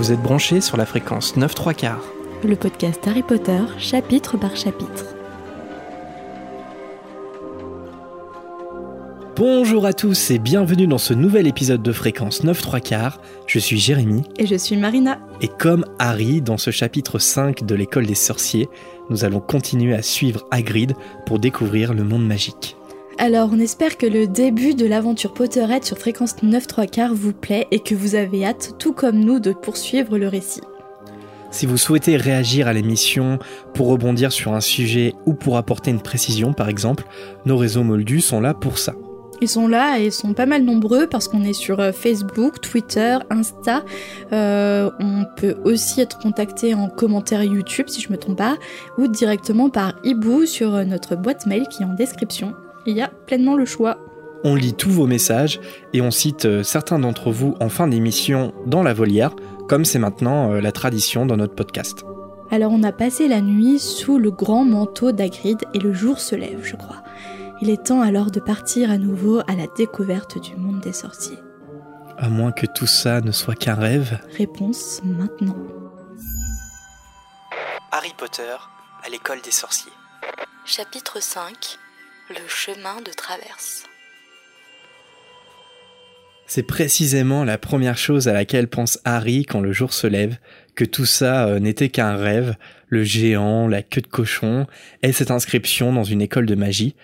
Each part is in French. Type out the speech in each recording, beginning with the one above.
Vous êtes branchés sur la fréquence 9 3 quarts. Le podcast Harry Potter, chapitre par chapitre. Bonjour à tous et bienvenue dans ce nouvel épisode de fréquence 9 3 quarts. Je suis Jérémy. Et je suis Marina. Et comme Harry, dans ce chapitre 5 de l'école des sorciers, nous allons continuer à suivre Hagrid pour découvrir le monde magique. Alors, on espère que le début de l'aventure Potterhead sur fréquence 9 3 quarts vous plaît et que vous avez hâte, tout comme nous, de poursuivre le récit. Si vous souhaitez réagir à l'émission pour rebondir sur un sujet ou pour apporter une précision, par exemple, nos réseaux moldus sont là pour ça. Ils sont là et ils sont pas mal nombreux parce qu'on est sur euh, Facebook, Twitter, Insta. Euh, on peut aussi être contacté en commentaire YouTube si je me trompe pas, ou directement par hibou sur euh, notre boîte mail qui est en description. Il y a pleinement le choix. On lit tous vos messages et on cite certains d'entre vous en fin d'émission dans la volière, comme c'est maintenant la tradition dans notre podcast. Alors on a passé la nuit sous le grand manteau d'Agrid et le jour se lève, je crois. Il est temps alors de partir à nouveau à la découverte du monde des sorciers. À moins que tout ça ne soit qu'un rêve. Réponse maintenant. Harry Potter à l'école des sorciers. Chapitre 5 Le chemin de traverse. C'est précisément la première chose à laquelle pense Harry quand le jour se lève, que tout ça euh, n'était qu'un rêve, le géant, la queue de cochon, et cette inscription dans une école de magie,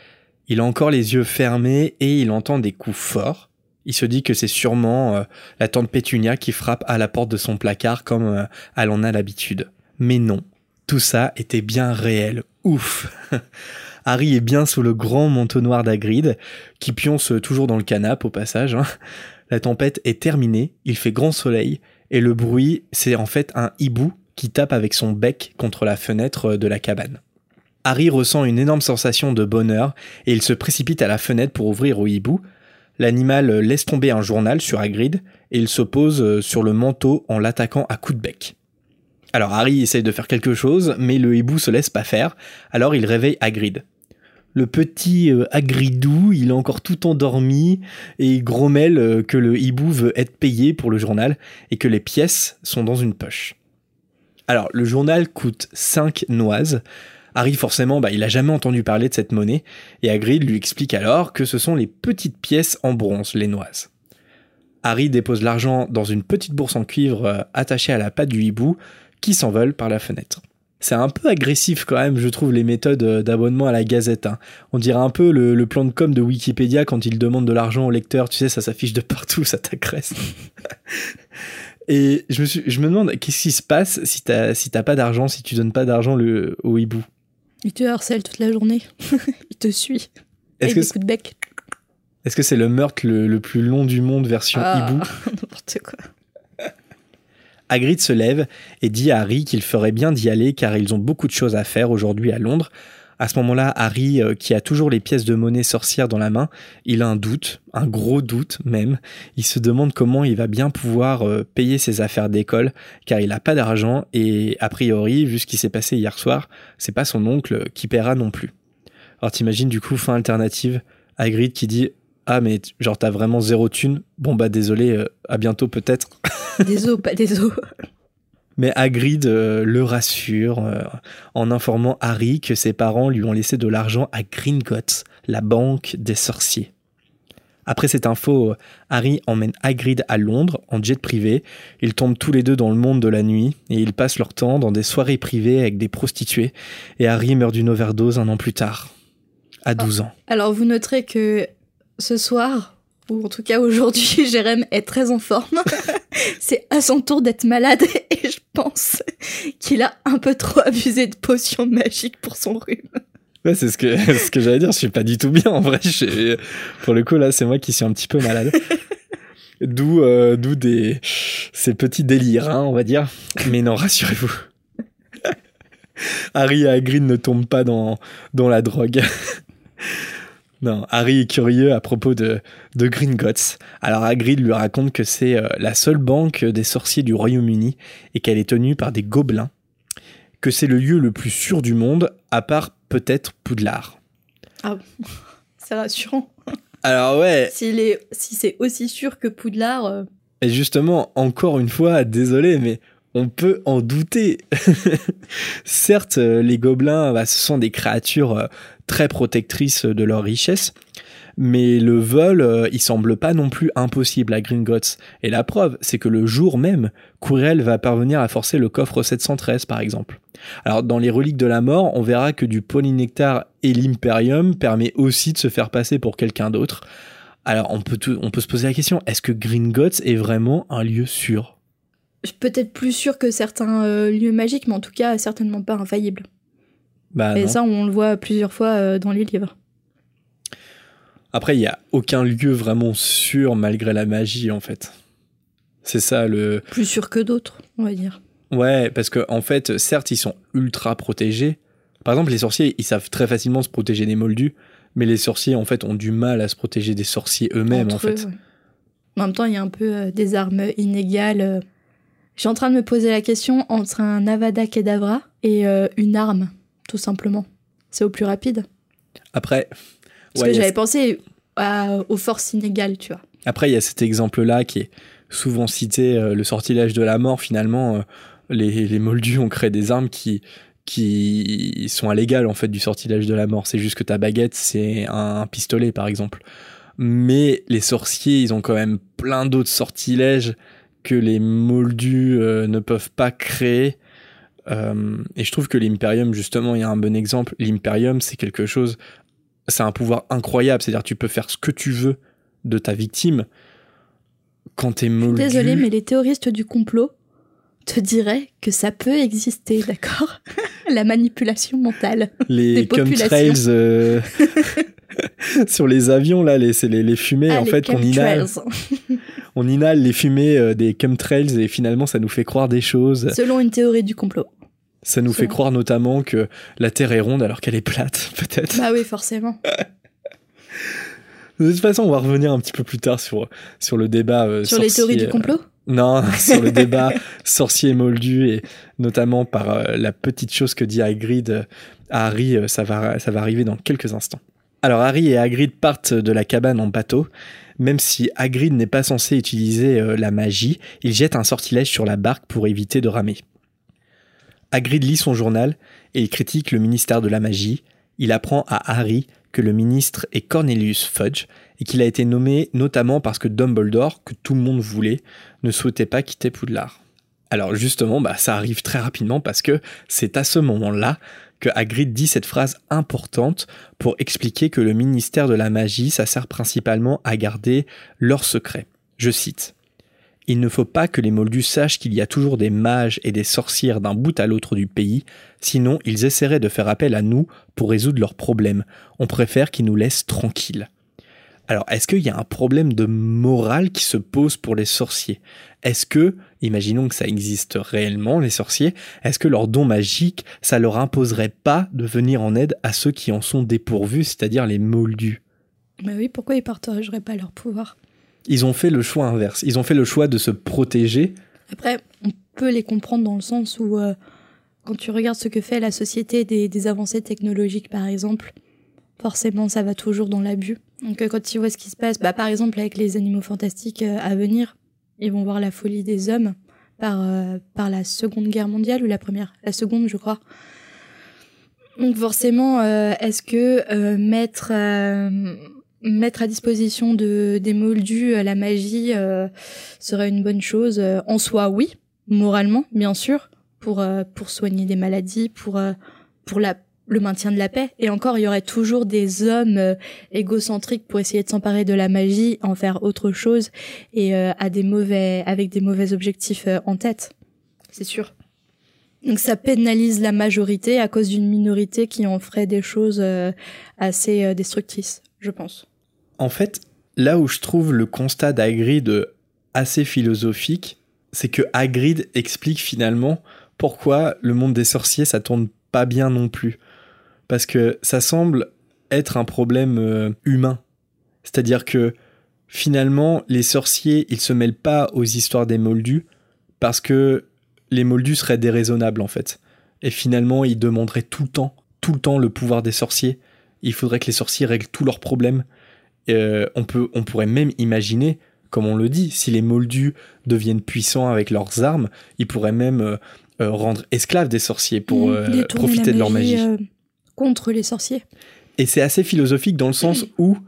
il a encore les yeux fermés et il entend des coups forts. Il se dit que c'est sûrement euh, la tante Pétunia qui frappe à la porte de son placard comme euh, elle en a l'habitude. Mais non, tout ça était bien réel. Ouf Harry est bien sous le grand manteau noir d'Agrid, qui pionce toujours dans le canapé au passage. Hein. La tempête est terminée, il fait grand soleil, et le bruit, c'est en fait un hibou qui tape avec son bec contre la fenêtre de la cabane. Harry ressent une énorme sensation de bonheur et il se précipite à la fenêtre pour ouvrir au hibou. L'animal laisse tomber un journal sur Hagrid et il se pose sur le manteau en l'attaquant à coups de bec. Alors Harry essaye de faire quelque chose, mais le hibou se laisse pas faire, alors il réveille Hagrid. Le petit euh, Hagridou, il est encore tout endormi et il grommelle euh, que le hibou veut être payé pour le journal et que les pièces sont dans une poche. Alors le journal coûte 5 noises, Harry, forcément, bah, il a jamais entendu parler de cette monnaie, et Hagrid lui explique alors que ce sont les petites pièces en bronze, les noises. Harry dépose l'argent dans une petite bourse en cuivre euh, attachée à la patte du hibou, qui s'envole par la fenêtre. C'est un peu agressif quand même, je trouve, les méthodes euh, d'abonnement à la Gazette. Hein. On dirait un peu le, plan de com de Wikipédia quand il demande de l'argent au lecteur. Tu sais, ça s'affiche de partout, ça t'agresse. Et je me, je me demande, qu'est-ce qui se passe si t'as si pas d'argent, si tu donnes pas d'argent au hibou? Il te harcèle toute la journée. il te suit. Est-ce que des de bec. Est-ce que c'est le meurtre le, plus long du monde version ah, hibou? N'importe quoi. Hagrid se lève et dit à Harry qu'il ferait bien d'y aller car ils ont beaucoup de choses à faire aujourd'hui à Londres, à ce moment-là, Harry, euh, qui a toujours les pièces de monnaie sorcière dans la main, il a un doute, un gros doute même. Il se demande comment il va bien pouvoir euh, payer ses affaires d'école, car il n'a pas d'argent et a priori, vu ce qui s'est passé hier soir, c'est pas son oncle qui paiera non plus. Alors t'imagines du coup fin alternative, Hagrid qui dit ah mais genre t'as vraiment zéro thune, bon bah désolé, euh, à bientôt peut-être. Des os, pas des os. Mais Hagrid euh, le rassure euh, en informant Harry que ses parents lui ont laissé de l'argent à Gringotts, la banque des sorciers. Après cette info, Harry emmène Hagrid à Londres en jet privé. Ils tombent tous les deux dans le monde de la nuit et ils passent leur temps dans des soirées privées avec des prostituées. Et Harry meurt d'une overdose un an plus tard, à 12 ans. Alors vous noterez que ce soir, ou en tout cas aujourd'hui, Jérém est très en forme. c'est à son tour d'être malade et je pense qu'il a un peu trop abusé de potions magiques pour son rhume. Ouais, c'est ce que, ce que j'allais dire, je suis pas du tout bien en vrai. Pour le coup, là, c'est moi qui suis un petit peu malade. D'où euh, d'où des ces petits délires, hein, on va dire. Mais non, rassurez-vous. Harry et Hagrid ne tombent pas dans, dans la drogue. Non, Harry est curieux à propos de, de Gringotts. Alors Hagrid lui raconte que c'est euh, la seule banque des sorciers du Royaume-Uni et qu'elle est tenue par des gobelins. Que c'est le lieu le plus sûr du monde, à part peut-être Poudlard. Ah, c'est rassurant. Alors ouais. est, si c'est aussi sûr que Poudlard, euh, Et justement, encore une fois, désolé, mais on peut en douter. Certes, euh, les gobelins, bah, ce sont des créatures très protectrices de leur richesse, mais le vol, euh, il semble pas non plus impossible à Gringotts. Et la preuve, c'est que le jour même, Quirrell va parvenir à forcer le coffre 713, par exemple. Alors, dans les reliques de la mort, on verra que du polynectar et l'imperium permet aussi de se faire passer pour quelqu'un d'autre. Alors, on peut, on peut se poser la question, est-ce que Gringotts est vraiment un lieu sûr? Peut-être plus sûr que certains euh, lieux magiques, mais en tout cas certainement pas infaillible. Bah, Et ça, on le voit plusieurs fois euh, dans les livres. Après, il n'y a aucun lieu vraiment sûr malgré la magie, en fait. C'est ça le. Plus sûr que d'autres, on va dire. Ouais, parce que en fait, certes, ils sont ultra protégés. Par exemple, les sorciers, ils savent très facilement se protéger des moldus, mais les sorciers, en fait, ont du mal à se protéger des sorciers eux-mêmes, en fait. En même temps, il y a un peu euh, des armes inégales je suis en train de me poser la question entre un Avada Kedavra et euh, une arme, tout simplement. C'est au plus rapide. Après. Parce que j'avais pensé aux forces inégales, tu vois. Après, il y a cet exemple-là qui est souvent cité, euh, le sortilège de la mort. Finalement, euh, les, les, Moldus ont créé des armes qui, qui sont à l'égal en fait du sortilège de la mort. C'est juste que ta baguette, c'est un pistolet, par exemple. Mais les sorciers, ils ont quand même plein d'autres sortilèges que les moldus euh, ne peuvent pas créer. Euh, et je trouve que l'Imperium, justement, il y a un bon exemple. L'Imperium, c'est quelque chose, c'est un pouvoir incroyable. C'est-à-dire, tu peux faire ce que tu veux de ta victime quand t'es moldu. Désolé, mais les théoristes du complot te diraient que ça peut exister, d'accord? La manipulation mentale. Les des chemtrails euh, sur les avions, là, les, c'est les, fumées, ah, en fait, qu'on inhale. on inhale les fumées euh, des chemtrails et finalement ça nous fait croire des choses. Selon une théorie du complot. Ça nous fait croire notamment que la Terre est ronde alors qu'elle est plate, peut-être. Bah oui, forcément. De toute façon, on va revenir un petit peu plus tard sur, sur le débat. Euh, sur les théories du complot Non, sur le débat sorcier moldu et notamment par euh, la petite chose que dit Hagrid à Harry, ça, va, ça va arriver dans quelques instants. Alors Harry et Hagrid partent de la cabane en bateau même si Hagrid n'est pas censé utiliser euh, la magie, il jette un sortilège sur la barque pour éviter de ramer. Hagrid lit son journal et il critique le ministère de la magie. Il apprend à Harry que le ministre est Cornelius Fudge et qu'il a été nommé notamment parce que Dumbledore, que tout le monde voulait, ne souhaitait pas quitter Poudlard. Alors justement, bah, ça arrive très rapidement parce que c'est à ce moment-là que Hagrid dit cette phrase importante pour expliquer que le ministère de la magie, ça sert principalement à garder leurs secrets. Je cite. Il ne faut pas que les Moldus sachent qu'il y a toujours des mages et des sorcières d'un bout à l'autre du pays, sinon ils essaieraient de faire appel à nous pour résoudre leurs problèmes. On préfère qu'ils nous laissent tranquilles. Alors, est-ce qu'il y a un problème de morale qui se pose pour les sorciers? Est-ce que, imaginons que ça existe réellement, les sorciers, est-ce que leur don magique, ça leur imposerait pas de venir en aide à ceux qui en sont dépourvus, c'est-à-dire les moldus? Mais oui, pourquoi ils partageraient pas leur pouvoir? Ils ont fait le choix inverse. Ils ont fait le choix de se protéger. Après, on peut les comprendre dans le sens où, euh, quand tu regardes ce que fait la société des avancées technologiques, par exemple, forcément ça va toujours dans l'abus. Donc euh, quand tu vois ce qui se passe, bah, par exemple avec les animaux fantastiques euh, à venir, ils vont voir la folie des hommes par, par la Seconde Guerre mondiale ou la Première La Seconde, je crois. Donc forcément, est-ce que mettre, mettre à disposition de, des moldus la magie serait une bonne chose En soi, oui, moralement, bien sûr, pour, pour soigner des maladies, pour, pour la le maintien de la paix. Et encore, il y aurait toujours des hommes euh, égocentriques pour essayer de s'emparer de la magie, en faire autre chose et euh, à des mauvais, avec des mauvais objectifs euh, en tête. C'est sûr. Donc ça pénalise la majorité à cause d'une minorité qui en ferait des choses assez destructrices, je pense. En fait, là où je trouve le constat d'Hagrid assez philosophique, c'est que Hagrid explique finalement pourquoi le monde des sorciers ça tourne pas bien non plus parce que ça semble être un problème euh, humain. C'est-à-dire que finalement, les sorciers, ils se mêlent pas aux histoires des moldus parce que les moldus seraient déraisonnables en fait. Et finalement, ils demanderaient tout le temps, tout le temps le pouvoir des sorciers. Il faudrait que les sorciers règlent tous leurs problèmes. Euh, on, peut, on pourrait même imaginer comme on le dit, si les moldus deviennent puissants avec leurs armes, ils pourraient même euh, euh, rendre esclaves des sorciers pour Mmh, profiter de leur magie. contre les sorciers. Et c'est assez philosophique dans le sens où,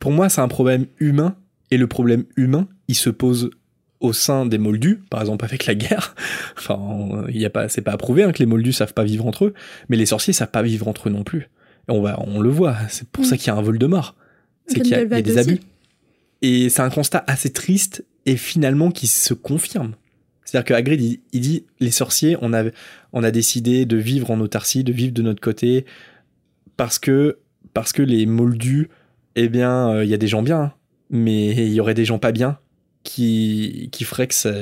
pour moi, c'est un problème humain, et le problème humain, il se pose au sein des moldus, par exemple avec la guerre. Enfin, il y a pas, c'est pas approuvé hein, que les moldus savent pas vivre entre eux, mais les sorciers savent pas vivre entre eux non plus. Et on va, on le voit. C'est pour Mm. ça qu'il y a un vol de mort. C'est qu'il y, a- il y a Grindelwald des abus. Et c'est un constat assez triste et finalement qui se confirme. C'est-à-dire que Hagrid, il, il dit, les sorciers, on a, on a décidé de vivre en autarcie, de vivre de notre côté, parce que, parce que les moldus, eh bien, euh, il y a des gens bien, hein, mais il y aurait des gens pas bien qui, qui feraient que, ça-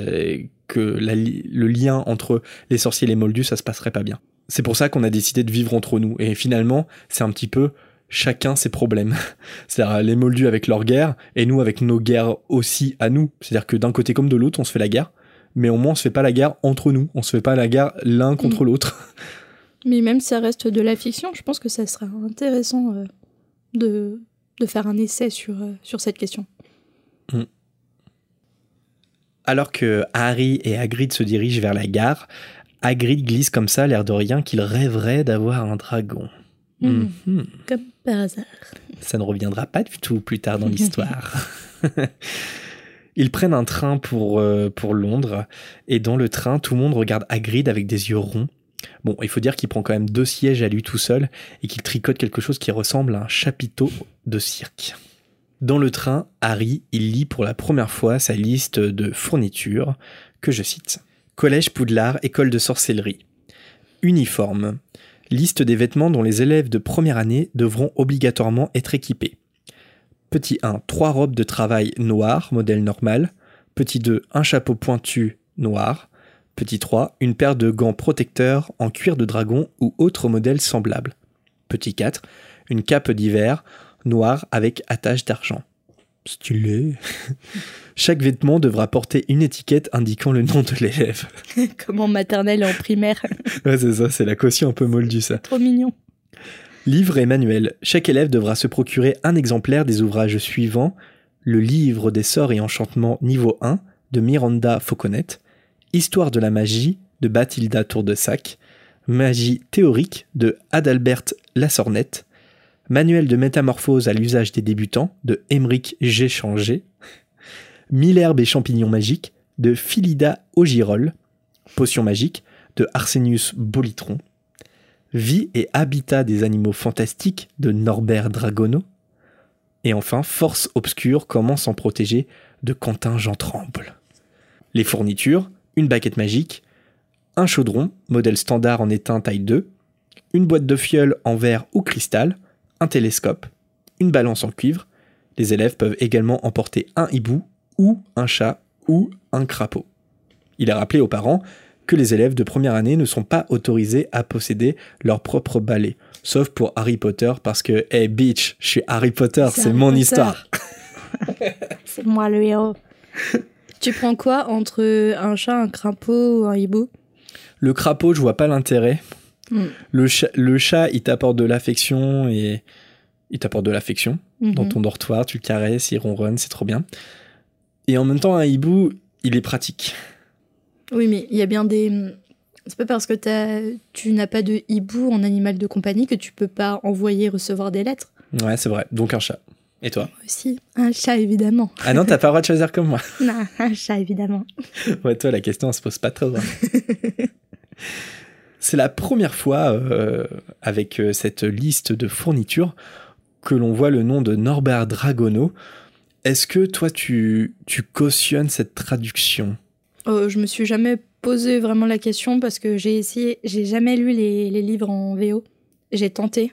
que la li- le lien entre les sorciers et les moldus, ça se passerait pas bien. C'est pour ça qu'on a décidé de vivre entre nous. Et finalement, c'est un petit peu chacun ses problèmes. C'est-à-dire les moldus avec leur guerre et nous avec nos guerres aussi à nous. C'est-à-dire que d'un côté comme de l'autre, on se fait la guerre, mais au moins on se fait pas la guerre entre nous. On se fait pas la guerre l'un contre l'autre. Mais même si ça reste de la fiction, je pense que ça sera intéressant euh, de, de faire un essai sur, euh, sur cette question. Alors que Harry et Hagrid se dirigent vers la gare, Hagrid glisse comme ça, l'air de rien, qu'il rêverait d'avoir un dragon. Mhm. Mhm. Comme par hasard. Ça ne reviendra pas du tout plus tard dans l'histoire. Ils prennent un train pour, euh, pour Londres, et dans le train, tout le monde regarde Hagrid avec des yeux ronds. Bon, il faut dire qu'il prend quand même deux sièges à lui tout seul, et qu'il tricote quelque chose qui ressemble à un chapiteau de cirque. Dans le train, Harry, il lit pour la première fois sa liste de fournitures, que je cite. Collège Poudlard, école de sorcellerie. Uniforme. Liste des vêtements dont les élèves de première année devront obligatoirement être équipés. Petit 1, trois robes de travail noires, modèle normal. Petit 2, un chapeau pointu noir. Petit 3, une paire de gants protecteurs en cuir de dragon ou autre modèle semblable. Petit 4, une cape d'hiver noire avec attache d'argent. Stylé. Chaque vêtement devra porter une étiquette indiquant le nom de l'élève. Comme en maternelle et en primaire. Ouais, c'est ça, c'est la caution un peu moldue, ça. Trop mignon. Livre et manuel. Chaque élève devra se procurer un exemplaire des ouvrages suivants Le livre des sorts et enchantements niveau 1 de Miranda Fauconnet, Histoire de la magie de Bathilda Tour-de-Sac, Magie théorique de Adalbert Lassornette, Manuel de métamorphose à l'usage des débutants de Émeric G. Mille herbes et champignons magiques de Philida Ogirol, Potion magique de Arsenius Bolitron, Vie et habitat des animaux fantastiques de Norbert Dragono. Et enfin, Force obscure, comment s'en protéger de Quentin Jean Tremble. Les fournitures, une baguette magique, un chaudron, modèle standard en étain taille 2, une boîte de fioles en verre ou cristal, un télescope, une balance en cuivre. Les élèves peuvent également emporter un hibou ou un chat ou un crapaud. Il est rappelé aux parents que les élèves de première année ne sont pas autorisés à posséder leur propre balai. Sauf pour Harry Potter, parce que, hey bitch, je suis Harry Potter, C'est mon Potter. histoire. C'est moi le héros. tu prends quoi entre un chat, un crapaud ou un hibou? Le crapaud, je vois pas l'intérêt. Mm. Le, chat, le chat, il t'apporte de l'affection et. Il t'apporte de l'affection dans Mhm. ton dortoir, tu le caresses, il ronronne, c'est trop bien. Et en même temps, un hibou, il est pratique. Oui, mais il y a bien des. C'est pas parce que tu n'as pas de hibou en animal de compagnie que tu peux pas envoyer recevoir des lettres. Ouais, c'est vrai. Donc un chat. Et toi? Moi Aussi, un chat évidemment. Ah non, t'as pas le droit de choisir comme moi. Non, un chat évidemment. Ouais, toi, la question, elle se pose pas trop. hein. C'est la première fois, euh, avec euh, cette liste de fournitures, que l'on voit le nom de Norbert Dragono. Est-ce que toi, tu, tu cautionnes cette traduction? Euh, je me suis jamais posé vraiment la question parce que j'ai essayé, j'ai jamais lu les, les livres en VO. J'ai tenté.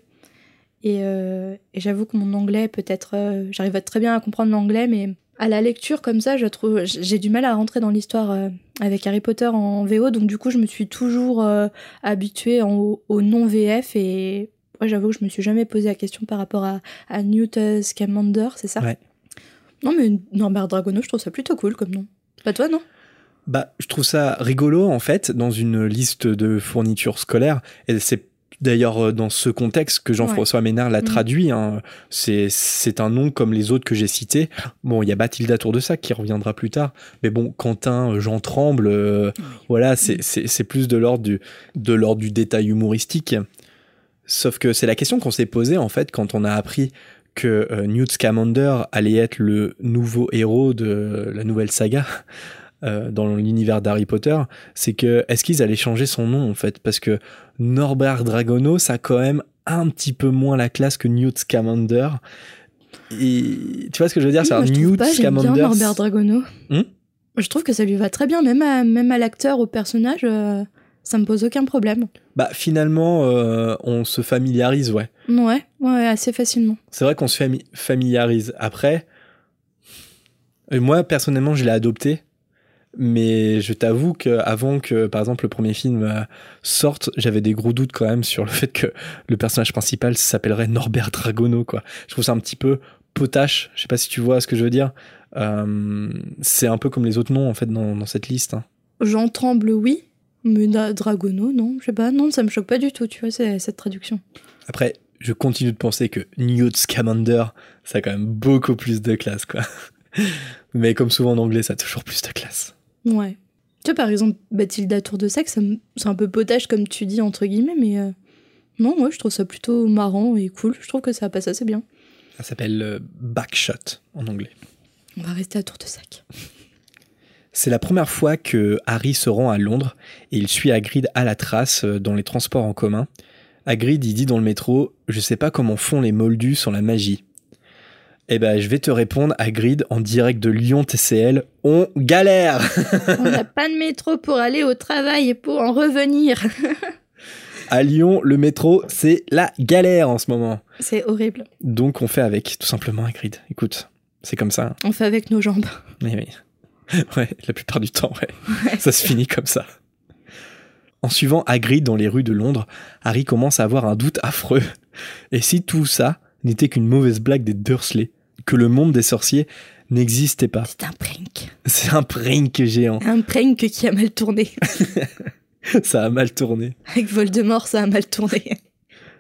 Et, euh, et j'avoue que mon anglais, peut-être, euh, j'arrive très bien à comprendre l'anglais, mais à la lecture comme ça, je trouve, j'ai du mal à rentrer dans l'histoire euh, avec Harry Potter en VO. Donc du coup, je me suis toujours euh, habituée en- au non VF et ouais, j'avoue que je me suis jamais posé la question par rapport à, à Newt Scamander, c'est ça? Ouais. Non, mais Norbert Dragono, je trouve ça plutôt cool comme nom. Pas toi, non? Bah, je trouve ça rigolo, en fait, dans une liste de fournitures scolaires. Et c'est d'ailleurs euh, dans ce contexte que Jean-François Ménard l'a Mhm. traduit. hein. C'est c'est un nom comme les autres que j'ai cités. Bon, il y a Bathilda Tour de Sac qui reviendra plus tard. Mais bon, Quentin, euh, Jean Tremble, euh, voilà, c'est c'est- c'est plus de l'ordre du, de l'ordre du détail humoristique. Sauf que c'est la question qu'on s'est posée en fait quand on a appris que euh, Newt Scamander allait être le nouveau héros de la nouvelle saga euh, dans l'univers d'Harry Potter. C'est que est-ce qu'ils allaient changer son nom en fait? Parce que Norbert Dragono, ça a quand même un petit peu moins la classe que Newt Scamander. Et tu vois ce que je veux dire? Oui, C'est un Newt pas, j'aime bien Scamander. Norbert Dragono. Hmm? Je trouve que ça lui va très bien, même à, même à l'acteur, au personnage, euh, ça me pose aucun problème. Bah finalement, euh, on se familiarise, ouais. Ouais, ouais, assez facilement. C'est vrai qu'on se fami- familiarise. Après, euh, moi personnellement, je l'ai adopté. Mais je t'avoue que avant que, par exemple, le premier film euh, sorte, j'avais des gros doutes quand même sur le fait que le personnage principal s'appellerait Norbert Dragono, quoi. Je trouve ça un petit peu potache. Je sais pas si tu vois ce que je veux dire. Euh, c'est un peu comme les autres noms en fait dans, dans cette liste. hein. Jean Tremble, oui, mais Dragono, non, je sais pas, non, ça me choque pas du tout, tu vois, cette traduction. Après, je continue de penser que Newt Scamander, ça a quand même beaucoup plus de classe, quoi. Mais comme souvent en anglais, ça a toujours plus de classe. Ouais. Tu vois, par exemple, Bathilda Tour de Sac, c'est un peu potage, comme tu dis, entre guillemets, mais euh, non, moi, je trouve ça plutôt marrant et cool. Je trouve que ça passe assez bien. Ça s'appelle euh, Backshot en anglais. On va rester à Tour de Sac. C'est la première fois que Harry se rend à Londres et il suit Hagrid à la trace euh, dans les transports en commun. Hagrid, il dit dans le métro Je sais pas comment font les moldus sans la magie. Eh ben, je vais te répondre, Hagrid, en direct de Lyon TCL On galère On n'a pas de métro pour aller au travail et pour en revenir. À Lyon, le métro, c'est la galère en ce moment. C'est horrible. Donc on fait avec, tout simplement, Hagrid. Écoute, c'est comme ça. On fait avec nos jambes. Oui, oui. Ouais, la plupart du temps, ouais. Ça se finit comme ça. En suivant Hagrid dans les rues de Londres, Harry commence à avoir un doute affreux. Et si tout ça n'était qu'une mauvaise blague des Dursley, que le monde des sorciers n'existait pas? C'est un prank. C'est un prank géant. Un prank qui a mal tourné. Ça a mal tourné. Avec Voldemort, ça a mal tourné.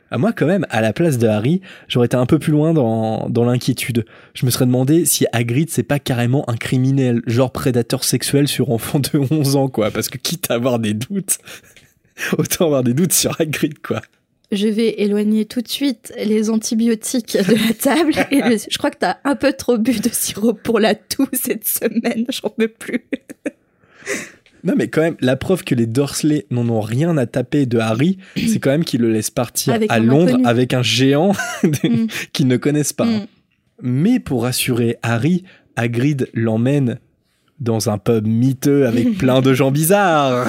À moi, quand même, à la place de Harry, j'aurais été un peu plus loin dans, dans l'inquiétude. Je me serais demandé si Hagrid, c'est pas carrément un criminel, genre prédateur sexuel sur enfant de 11 ans, quoi. Parce que quitte à avoir des doutes, autant avoir des doutes sur Hagrid, quoi. Je vais éloigner tout de suite les antibiotiques de la table. Je crois que t'as un peu trop bu de sirop pour la toux cette semaine. J'en peux plus. Non, mais quand même, la preuve que les Dursley n'en ont rien à taper de Harry, c'est quand même qu'ils le laissent partir Avec à Londres inconnu. avec un géant Mm. qu'ils ne connaissent pas. Mm. Mais pour rassurer Harry, Hagrid l'emmène dans un pub miteux avec plein de gens bizarres.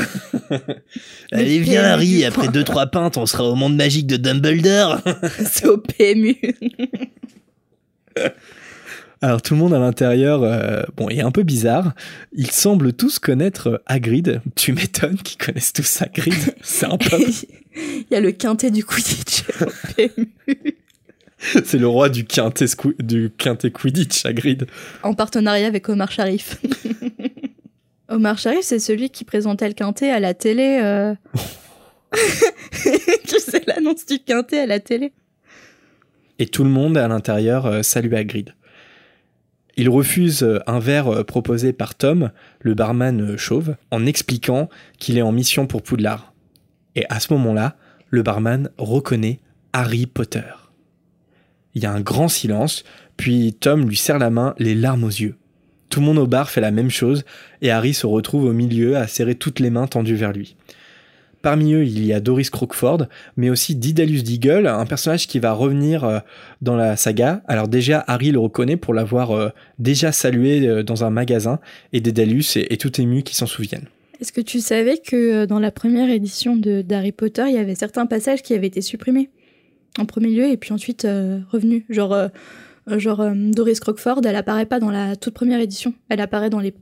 Allez, viens, Harry, après deux trois pintes, on sera au monde magique de Dumbledore. C'est au PMU. Alors tout le monde à l'intérieur, euh, bon, est un peu bizarre. Ils semblent tous connaître Hagrid. Tu m'étonnes qu'ils connaissent tous Hagrid. C'est un pub. Il y a le quintet du Quidditch au PMU. C'est le roi du quintet, du quintet Quidditch, Hagrid. En partenariat avec Omar Sharif. Omar Sharif, c'est celui qui présentait le quintet à la télé. euh. tu sais l'annonce du quintet à la télé Et tout le monde à l'intérieur euh, salue Hagrid. Il refuse euh, un verre euh, proposé par Tom, le barman euh, chauve, en expliquant qu'il est en mission pour Poudlard. Et à ce moment-là, le barman reconnaît Harry Potter. Il y a un grand silence, puis Tom lui serre la main, les larmes aux yeux. Tout le monde au bar fait la même chose, et Harry se retrouve au milieu à serrer toutes les mains tendues vers lui. Parmi eux, il y a Doris Crockford, mais aussi Didalius Deagle, un personnage qui va revenir euh, dans la saga. Alors déjà, Harry le reconnaît pour l'avoir euh, déjà salué euh, dans un magasin, et Dédalus est, tout ému qui s'en souviennent. Est-ce que tu savais que dans la première édition de d'Harry Potter, il y avait certains passages qui avaient été supprimés? En premier lieu et puis ensuite revenus Genre, genre Doris Crockford, elle apparaît pas dans la toute première édition, elle apparaît dans les,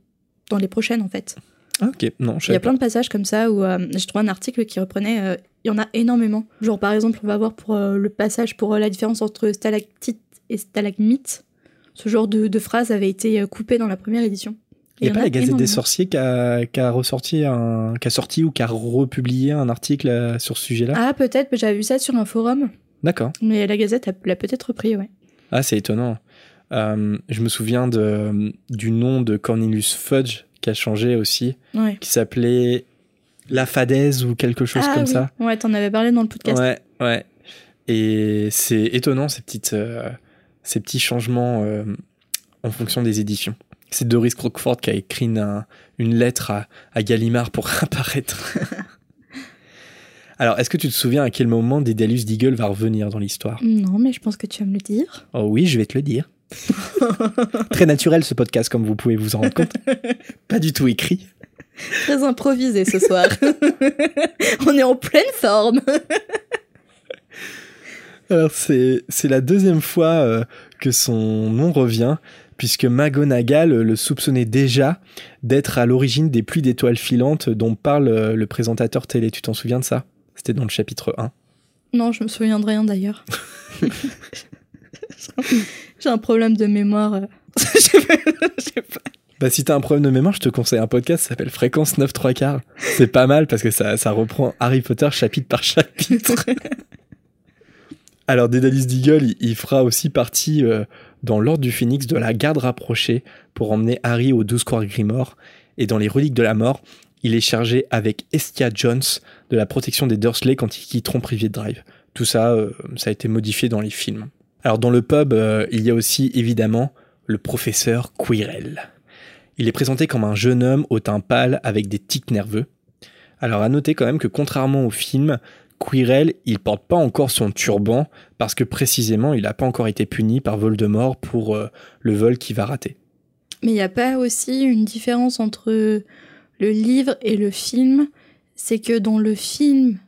dans les prochaines en fait. Ah, ok, non, je Il y a plein de passages comme ça où euh, je trouve un article qui reprenait. euh, il y en a énormément. Genre par exemple, on va voir pour euh, le passage pour euh, la différence entre stalactite et stalagmite. Ce genre de, de phrase avait été coupé dans la première édition. Il n'y a pas la Gazette des. Sorciers qui a, qui a ressorti un, qui a sorti ou qui a republié un article sur ce sujet-là? Ah, peut-être, mais j'avais vu ça sur un forum. D'accord. Mais la Gazette l'a peut-être repris, ouais. Ah, c'est étonnant. Euh, je me souviens de, du nom de Cornelius Fudge qui a changé aussi, Ouais. qui s'appelait La Fadaise ou quelque chose ah, comme oui. ça. Ouais, t'en avais parlé dans le podcast. Ouais, ouais. Et c'est étonnant ces petites, euh, ces petits changements euh, en fonction des éditions. C'est Doris Crockford qui a écrit une, une lettre à, à Gallimard pour apparaître. Alors, est-ce que tu te souviens à quel moment Dédalus Deagle va revenir dans l'histoire? Non, mais je pense que tu vas me le dire. Oh oui, je vais te le dire. Très naturel ce podcast, comme vous pouvez vous en rendre compte. Pas du tout écrit. Très improvisé ce soir. On est en pleine forme. Alors c'est c'est la deuxième fois euh, que son nom revient, puisque McGonagall le soupçonnait déjà d'être à l'origine des pluies d'étoiles filantes dont parle euh, le présentateur télé. Tu t'en souviens de ça? C'était dans le chapitre 1. Non, je me souviens de rien d'ailleurs. J'ai un problème de mémoire. euh. Je sais pas- je sais pas. Bah si t'as un problème de mémoire, je te conseille un podcast qui s'appelle Fréquence 9 3 quarts. C'est pas mal parce que ça, ça reprend Harry Potter chapitre par chapitre. Alors Dédalus Deagle, il, il fera aussi partie euh, dans l'ordre du Phénix de la garde rapprochée pour emmener Harry au 12 Square Grimoire. Et dans les reliques de la mort, il est chargé avec Estia Jones de la protection des Dursley quand ils quitteront Private Drive. Tout ça, euh, ça a été modifié dans les films. Alors dans le pub, euh, il y a aussi évidemment le professeur Quirrell. Il est présenté comme un jeune homme au teint pâle avec des tics nerveux. Alors à noter quand même que contrairement au film, Quirrell, il porte pas encore son turban parce que précisément il n'a pas encore été puni par Voldemort pour euh, le vol qu'il va rater. Mais il n'y a pas aussi une différence entre le livre et le film C'est que dans le film,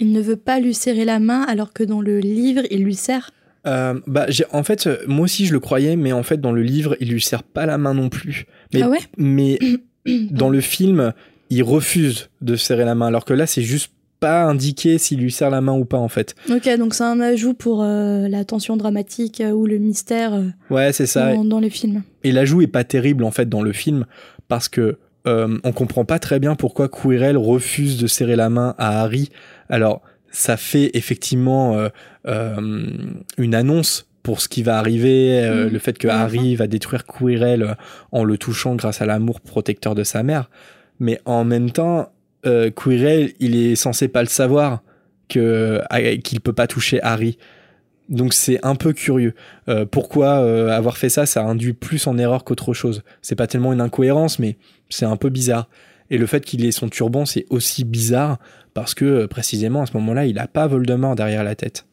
il ne veut pas lui serrer la main, alors que dans le livre, il lui serre. Euh, bah, en fait, euh, moi aussi je le croyais, mais en fait dans le livre, il lui serre pas la main non plus. Mais, Ah ouais? mais dans le film, il refuse de serrer la main, alors que là c'est juste pas indiqué s'il lui serre la main ou pas en fait. Ok, donc c'est un ajout pour euh, la tension dramatique euh, ou le mystère euh, Ouais, c'est ça. dans, dans les films. Et l'ajout est pas terrible en fait dans le film parce que on comprend pas très bien pourquoi Quirrell refuse de serrer la main à Harry. Alors ça fait effectivement euh, euh, une annonce pour ce qui va arriver, euh, Mhm. le fait que la Harry va détruire Quirrell en le touchant grâce à l'amour protecteur de sa mère. Mais en même temps, euh, Quirrell, il est censé pas le savoir que qu'il peut pas toucher Harry. Donc c'est un peu curieux. Euh, pourquoi euh, avoir fait ça, ça induit plus en erreur qu'autre chose. C'est pas tellement une incohérence, mais c'est un peu bizarre. Et le fait qu'il ait son turban, c'est aussi bizarre parce que euh, précisément à ce moment-là, il a pas Voldemort derrière la tête.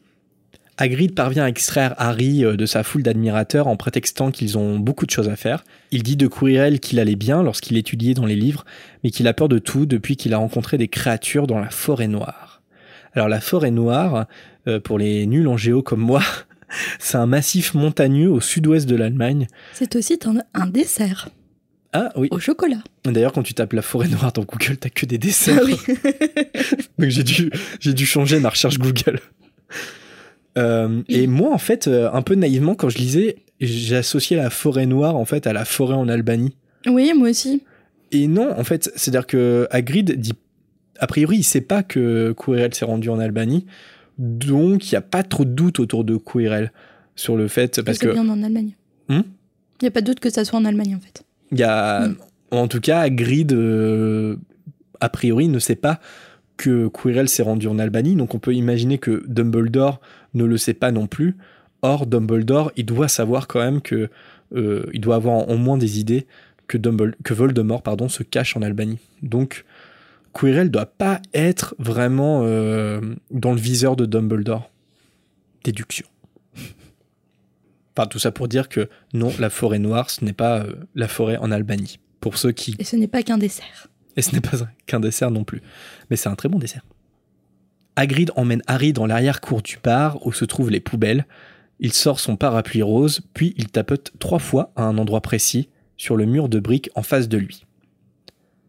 Hagrid parvient à extraire Harry euh, de sa foule d'admirateurs en prétextant qu'ils ont beaucoup de choses à faire. Il dit de Quirrell qu'il allait bien lorsqu'il étudiait dans les livres, mais qu'il a peur de tout depuis qu'il a rencontré des créatures dans la forêt noire. Alors la forêt noire, euh, pour les nuls en géo comme moi, c'est un massif montagneux au sud-ouest de l'Allemagne. C'est aussi un dessert Ah oui. au chocolat. D'ailleurs, quand tu tapes la forêt noire dans Google, t'as que des desserts. Ah oui. Donc j'ai dû, j'ai dû changer ma recherche Google. Euh, et moi, en fait, euh, un peu naïvement, quand je lisais, j'ai associé la forêt noire en fait à la forêt en Albanie. oui, moi aussi. Et non, en fait, c'est-à-dire que Hagrid dit, a priori, il sait pas que Quirrell s'est rendu en Albanie, donc il y a pas trop de doute autour de Quirrell sur le fait parce c'est que bien en Allemagne. Il Hmm n'y a pas de doute que ça soit en Allemagne en fait. Il y a, Mm. en tout cas, Hagrid euh, a priori ne sait pas que Quirrell s'est rendu en Albanie, donc on peut imaginer que Dumbledore ne le sait pas non plus. Or, Dumbledore, il doit savoir quand même que euh, il doit avoir au moins des idées que, Dumbledore, que Voldemort pardon, se cache en Albanie. Donc, Quirrell doit pas être vraiment euh, dans le viseur de Dumbledore. Déduction. Enfin, tout ça pour dire que non, la forêt noire, ce n'est pas euh, la forêt en Albanie. Pour ceux qui Et ce n'est pas qu'un dessert. et ce n'est pas un- qu'un dessert non plus. Mais c'est un très bon dessert. Hagrid emmène Harry dans l'arrière-cour du bar où se trouvent les poubelles. Il sort son parapluie rose, puis il tapote trois fois à un endroit précis, sur le mur de briques en face de lui.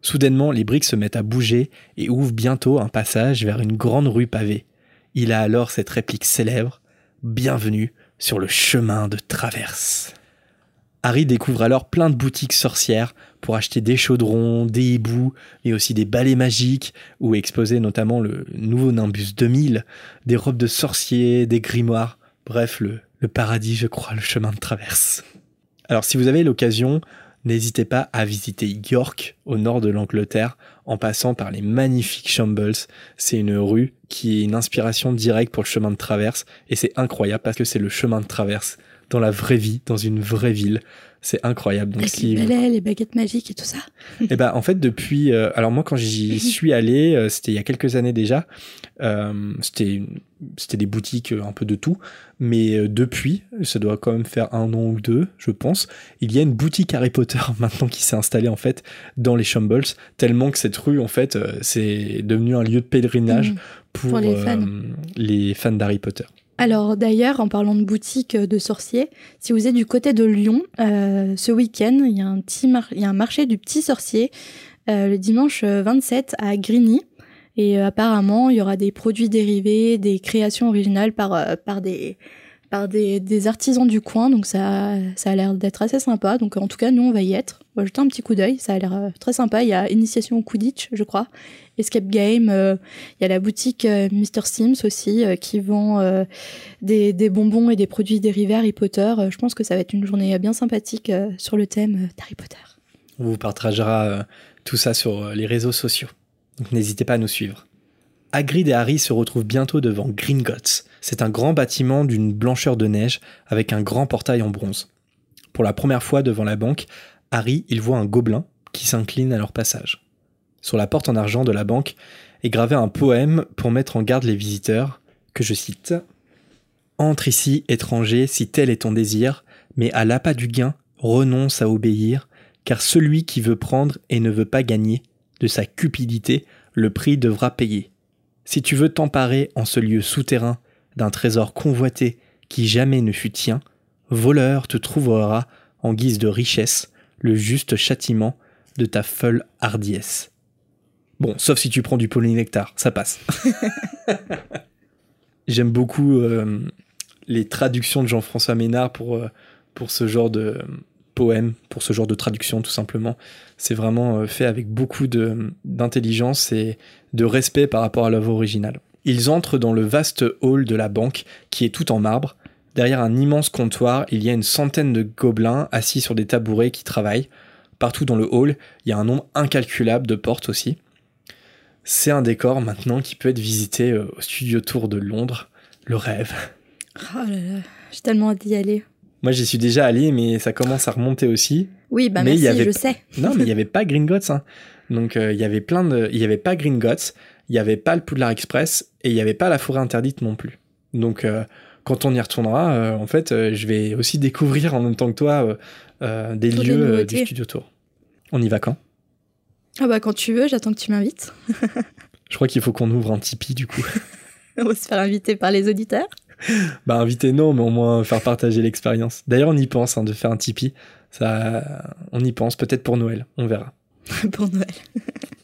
Soudainement, les briques se mettent à bouger et ouvrent bientôt un passage vers une grande rue pavée. Il a alors cette réplique célèbre Bienvenue sur le chemin de traverse. Harry découvre alors plein de boutiques sorcières pour acheter des chaudrons, des hiboux, mais aussi des balais magiques, où exposer notamment le nouveau Nimbus 2000, des robes de sorciers, des grimoires, bref, le, le paradis, je crois, le chemin de traverse. Alors si vous avez l'occasion, n'hésitez pas à visiter York, au nord de l'Angleterre, en passant par les magnifiques Shambles. C'est une rue qui est une inspiration directe pour le chemin de traverse, et c'est incroyable parce que c'est le chemin de traverse dans la vraie vie, dans une vraie ville. C'est incroyable. Donc, si... les, les baguettes magiques et tout ça. Eh ben, en fait, depuis, euh, alors moi, quand j'y suis allé, euh, c'était il y a quelques années déjà. Euh, c'était, c'était des boutiques un peu de tout, mais depuis, ça doit quand même faire un an ou deux, je pense. Il y a une boutique Harry Potter maintenant qui s'est installée en fait dans les Shambles, tellement que cette rue, en fait, c'est devenu un lieu de pèlerinage mmh. pour, les fans, les fans d'Harry Potter. Alors d'ailleurs, en parlant de boutique de sorciers, si vous êtes du côté de Lyon, euh, ce week-end, il y, a un petit y a un marché du petit sorcier euh, le dimanche 27 à Grigny. Et euh, apparemment, il y aura des produits dérivés, des créations originales par, par des par des, artisans du coin, donc ça, ça a l'air d'être assez sympa. Donc en tout cas, nous, on va y être. On va jeter un petit coup d'œil, ça a l'air euh, très sympa. Il y a Initiation au Quidditch, je crois, Escape Game. Euh, il y a la boutique euh, Mr. Sims aussi, qui vend des, des, bonbons et des produits dérivés Harry Potter. je pense que ça va être une journée bien sympathique sur le thème d'Harry Potter. On vous partagera tout ça sur les réseaux sociaux. Donc n'hésitez pas à nous suivre. Hagrid et Harry se retrouvent bientôt devant Gringotts. C'est un grand bâtiment d'une blancheur de neige avec un grand portail en bronze. Pour la première fois devant la banque, Harry il voit un gobelin qui s'incline à leur passage. Sur la porte en argent de la banque est gravé un poème pour mettre en garde les visiteurs, que je cite Entre ici, étranger, si tel est ton désir, mais à l'appât du gain, renonce à obéir, car celui qui veut prendre et ne veut pas gagner, de sa cupidité, le prix devra payer. Si tu veux t'emparer en ce lieu souterrain d'un trésor convoité qui jamais ne fut tien, voleur te trouvera, en guise de richesse, le juste châtiment de ta folle hardiesse. Bon, sauf si tu prends du polynectar, ça passe. J'aime beaucoup euh, les traductions de Jean-François Ménard pour, euh, pour ce genre de poème, pour ce genre de traduction tout simplement. C'est vraiment euh, fait avec beaucoup d'intelligence et, de respect par rapport à l'œuvre originale. Ils entrent dans le vaste hall de la banque, qui est tout en marbre. Derrière un immense comptoir, il y a une centaine de gobelins assis sur des tabourets qui travaillent. Partout dans le hall, il y a un nombre incalculable de portes aussi. C'est un décor maintenant qui peut être visité euh, au Studio Tour de Londres. Le rêve. Oh là là, j'ai tellement hâte d'y aller. Moi, j'y suis déjà allé, mais ça commence à remonter aussi. Oui, bah mais merci, avait... je sais. Non, mais il n'y avait pas Gringotts. Hein. Donc euh, il y avait plein de, il y avait pas Gringotts, il y avait pas le Poudlard Express et il y avait pas la forêt interdite non plus. Donc euh, quand on y retournera, euh, en fait, je vais aussi découvrir en même temps que toi des lieux du Studio Tour. On y va quand? Ah bah quand tu veux, j'attends que tu m'invites. je crois qu'il faut qu'on ouvre un Tipeee du coup. on va se faire inviter par les auditeurs. bah inviter non, mais au moins faire partager l'expérience. D'ailleurs, on y pense hein, de faire un Tipeee. Ça, on y pense peut-être pour Noël, on verra. pour Noël.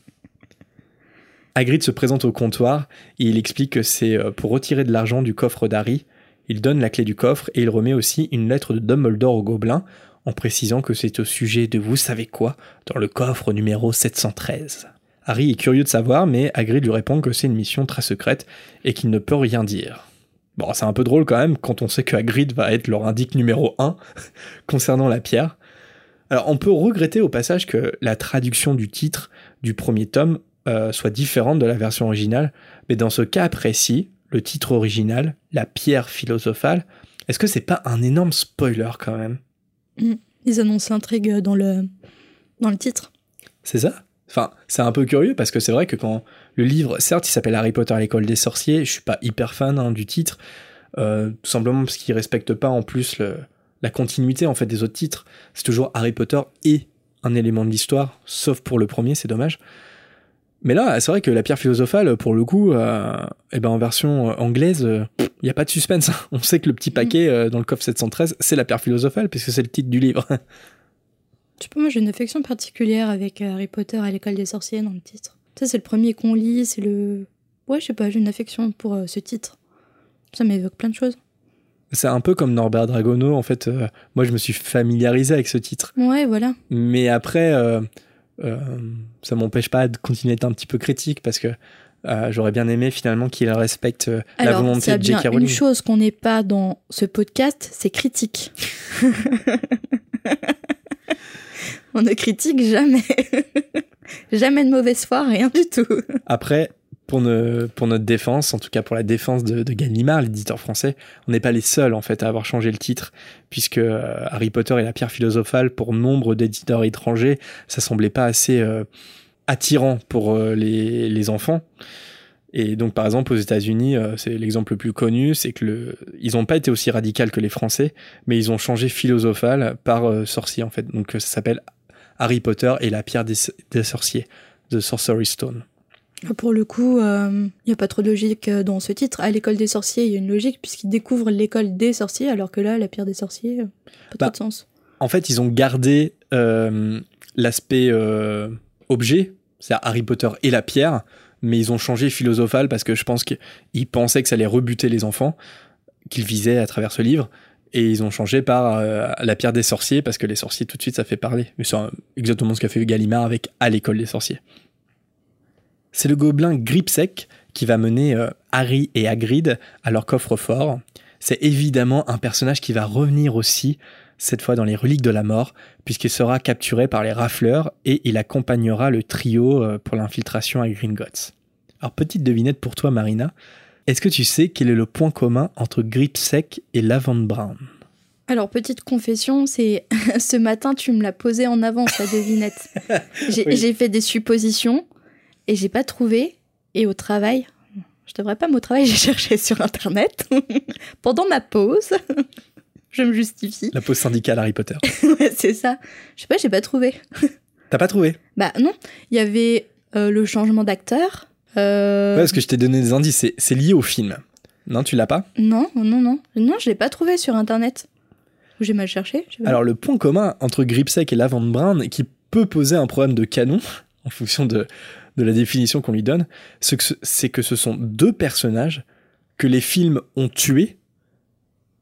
Hagrid se présente au comptoir et il explique que c'est euh, pour retirer de l'argent du coffre d'Harry. Il donne la clé du coffre et il remet aussi une lettre de Dumbledore au gobelin en précisant que c'est au sujet de vous savez quoi dans le coffre numéro 713. Harry est curieux de savoir, mais Hagrid lui répond que c'est une mission très secrète et qu'il ne peut rien dire. Bon, c'est un peu drôle quand même quand on sait que Hagrid va être leur indique numéro 1 concernant la pierre. Alors on peut regretter au passage que la traduction du titre du premier tome euh, soit différente de la version originale, mais dans ce cas précis, le titre original, La pierre philosophale, est-ce que c'est pas un énorme spoiler quand même? Mm. Ils annoncent l'intrigue dans le, dans le titre. C'est ça? Enfin, c'est un peu curieux parce que c'est vrai que quand le livre, certes, il s'appelle Harry Potter à l'école des sorciers, je suis pas hyper fan hein, du titre, euh, tout simplement parce qu'il respecte pas en plus le, la continuité en fait des autres titres. C'est toujours Harry Potter et un élément de l'histoire, sauf pour le premier, c'est dommage. Mais là, c'est vrai que la pierre philosophale, pour le coup, euh, eh ben en version euh, anglaise, il euh, n'y a pas de suspense. On sait que le petit paquet euh, dans le coffre 713, c'est la pierre philosophale, puisque c'est le titre du livre. Tu sais moi j'ai une affection particulière avec Harry Potter à l'école des sorciers dans le titre. Ça, c'est le premier qu'on lit, c'est le. Ouais, je sais pas, j'ai une affection pour ce titre. Ça m'évoque plein de choses. C'est un peu comme Norbert Dragono, en fait. moi, je me suis familiarisé avec ce titre. Ouais, voilà. Mais après, ça m'empêche pas de continuer d'être un petit peu critique parce que euh, j'aurais bien aimé finalement qu'il respecte euh, la Alors, volonté s'il y a de J.K. une Rowling. chose qu'on n'est pas dans ce podcast, c'est critique. On ne critique jamais. jamais de mauvaise foi, rien du tout. Après, pour, notre défense, en tout cas pour la défense de, Gallimard, l'éditeur français, on n'est pas les seuls en fait à avoir changé le titre, puisque euh, Harry Potter et la pierre philosophale, pour nombre d'éditeurs étrangers, ça semblait pas assez euh, attirant pour euh, les, enfants. Et donc, par exemple, aux États-Unis, c'est l'exemple le plus connu, c'est que ils n'ont pas été aussi radicaux que les Français, mais ils ont changé philosophale par sorcier en fait. Donc, ça s'appelle Harry Potter et la pierre des, des sorciers, The Sorcerer's Stone. Pour le coup, il n'y a pas trop de logique euh, dans ce titre. À l'école des sorciers, il y a une logique puisqu'ils découvrent l'école des sorciers, alors que là, la pierre des sorciers, euh, pas Bah, trop de sens. En fait, ils ont gardé euh, l'aspect euh, objet, c'est-à-dire Harry Potter et la pierre, mais ils ont changé philosophal parce que je pense qu'ils pensaient que ça allait rebuter les enfants qu'ils visaient à travers ce livre. Et ils ont changé par euh, la pierre des sorciers parce que les sorciers, tout de suite, ça fait parler. Mais c'est euh, exactement ce qu'a fait Gallimard avec À l'école des sorciers. C'est le gobelin Gripsec qui va mener euh, Harry et Hagrid à leur coffre-fort. C'est évidemment un personnage qui va revenir aussi, cette fois dans les reliques de la mort, puisqu'il sera capturé par les rafleurs et il accompagnera le trio euh, pour l'infiltration à Gringotts. Alors petite devinette pour toi Marina, est-ce que tu sais quel est le point commun entre Gripsec et Lavande Brown? Alors, petite confession, c'est ce matin, tu me l'as posé en avance, la devinette. J'ai Oui. j'ai fait des suppositions et j'ai pas trouvé. Et au travail, je devrais pas, mais au travail, j'ai cherché sur Internet pendant ma pause. je me justifie. La pause syndicale Harry Potter. Ouais, c'est ça. Je sais pas, j'ai pas trouvé. T'as pas trouvé? Bah non, il y avait euh, le changement d'acteur. Euh, Ouais, parce que je t'ai donné des indices, c'est- lié au film. Non, tu l'as pas? Non, non, non. Non, je l'ai pas trouvé sur Internet. J'ai mal cherché. Alors le point commun entre Gripsec et Lavande Brown, qui peut poser un problème de canon, en fonction de, de la définition qu'on lui donne, c'est que, ce- sont deux personnages que les films ont tués,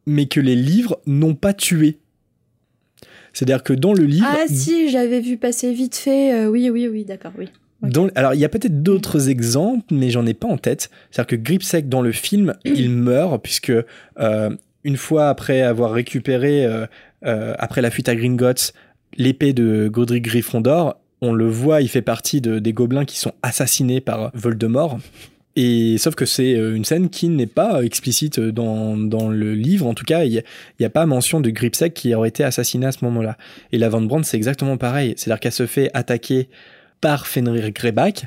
mais que les livres n'ont pas tués. C'est-à-dire que dans le livre... Ah si, j'avais vu passer vite fait. euh, oui, oui, oui, d'accord, oui. dans- alors, il y a peut-être d'autres exemples, mais j'en ai pas en tête. C'est-à-dire que Gripsec, dans le film, il meurt, puisque euh, une fois après avoir récupéré, euh, après la fuite à Gringotts, l'épée de Godric Gryffondor, on le voit, il fait partie de- des gobelins qui sont assassinés par Voldemort. Et sauf que c'est euh, une scène qui n'est pas explicite dans, le livre. En tout cas, il n'y a, pas mention de Gripsec qui aurait été assassiné à ce moment-là. Et la Van Brandt, c'est exactement pareil. C'est-à-dire qu'elle se fait attaquer par Fenrir Greyback,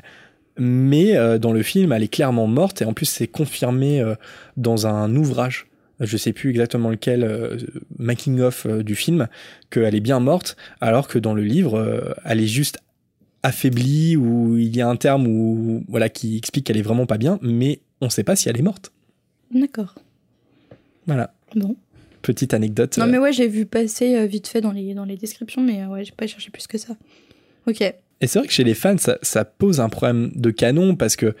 mais euh, dans le film, elle est clairement morte. Et en plus, c'est confirmé euh, dans un ouvrage. Je sais plus exactement lequel, making of du film, qu'elle est bien morte, alors que dans le livre, elle est juste affaiblie ou il y a un terme où voilà qui explique qu'elle est vraiment pas bien, mais on sait pas si elle est morte. D'accord. Voilà, Bon. petite anecdote. Non euh. mais ouais, j'ai vu passer euh, vite fait dans les, dans les descriptions, mais euh, ouais, j'ai pas cherché plus que ça. Ok. Et c'est vrai que chez les fans, ça, ça pose un problème de canon parce que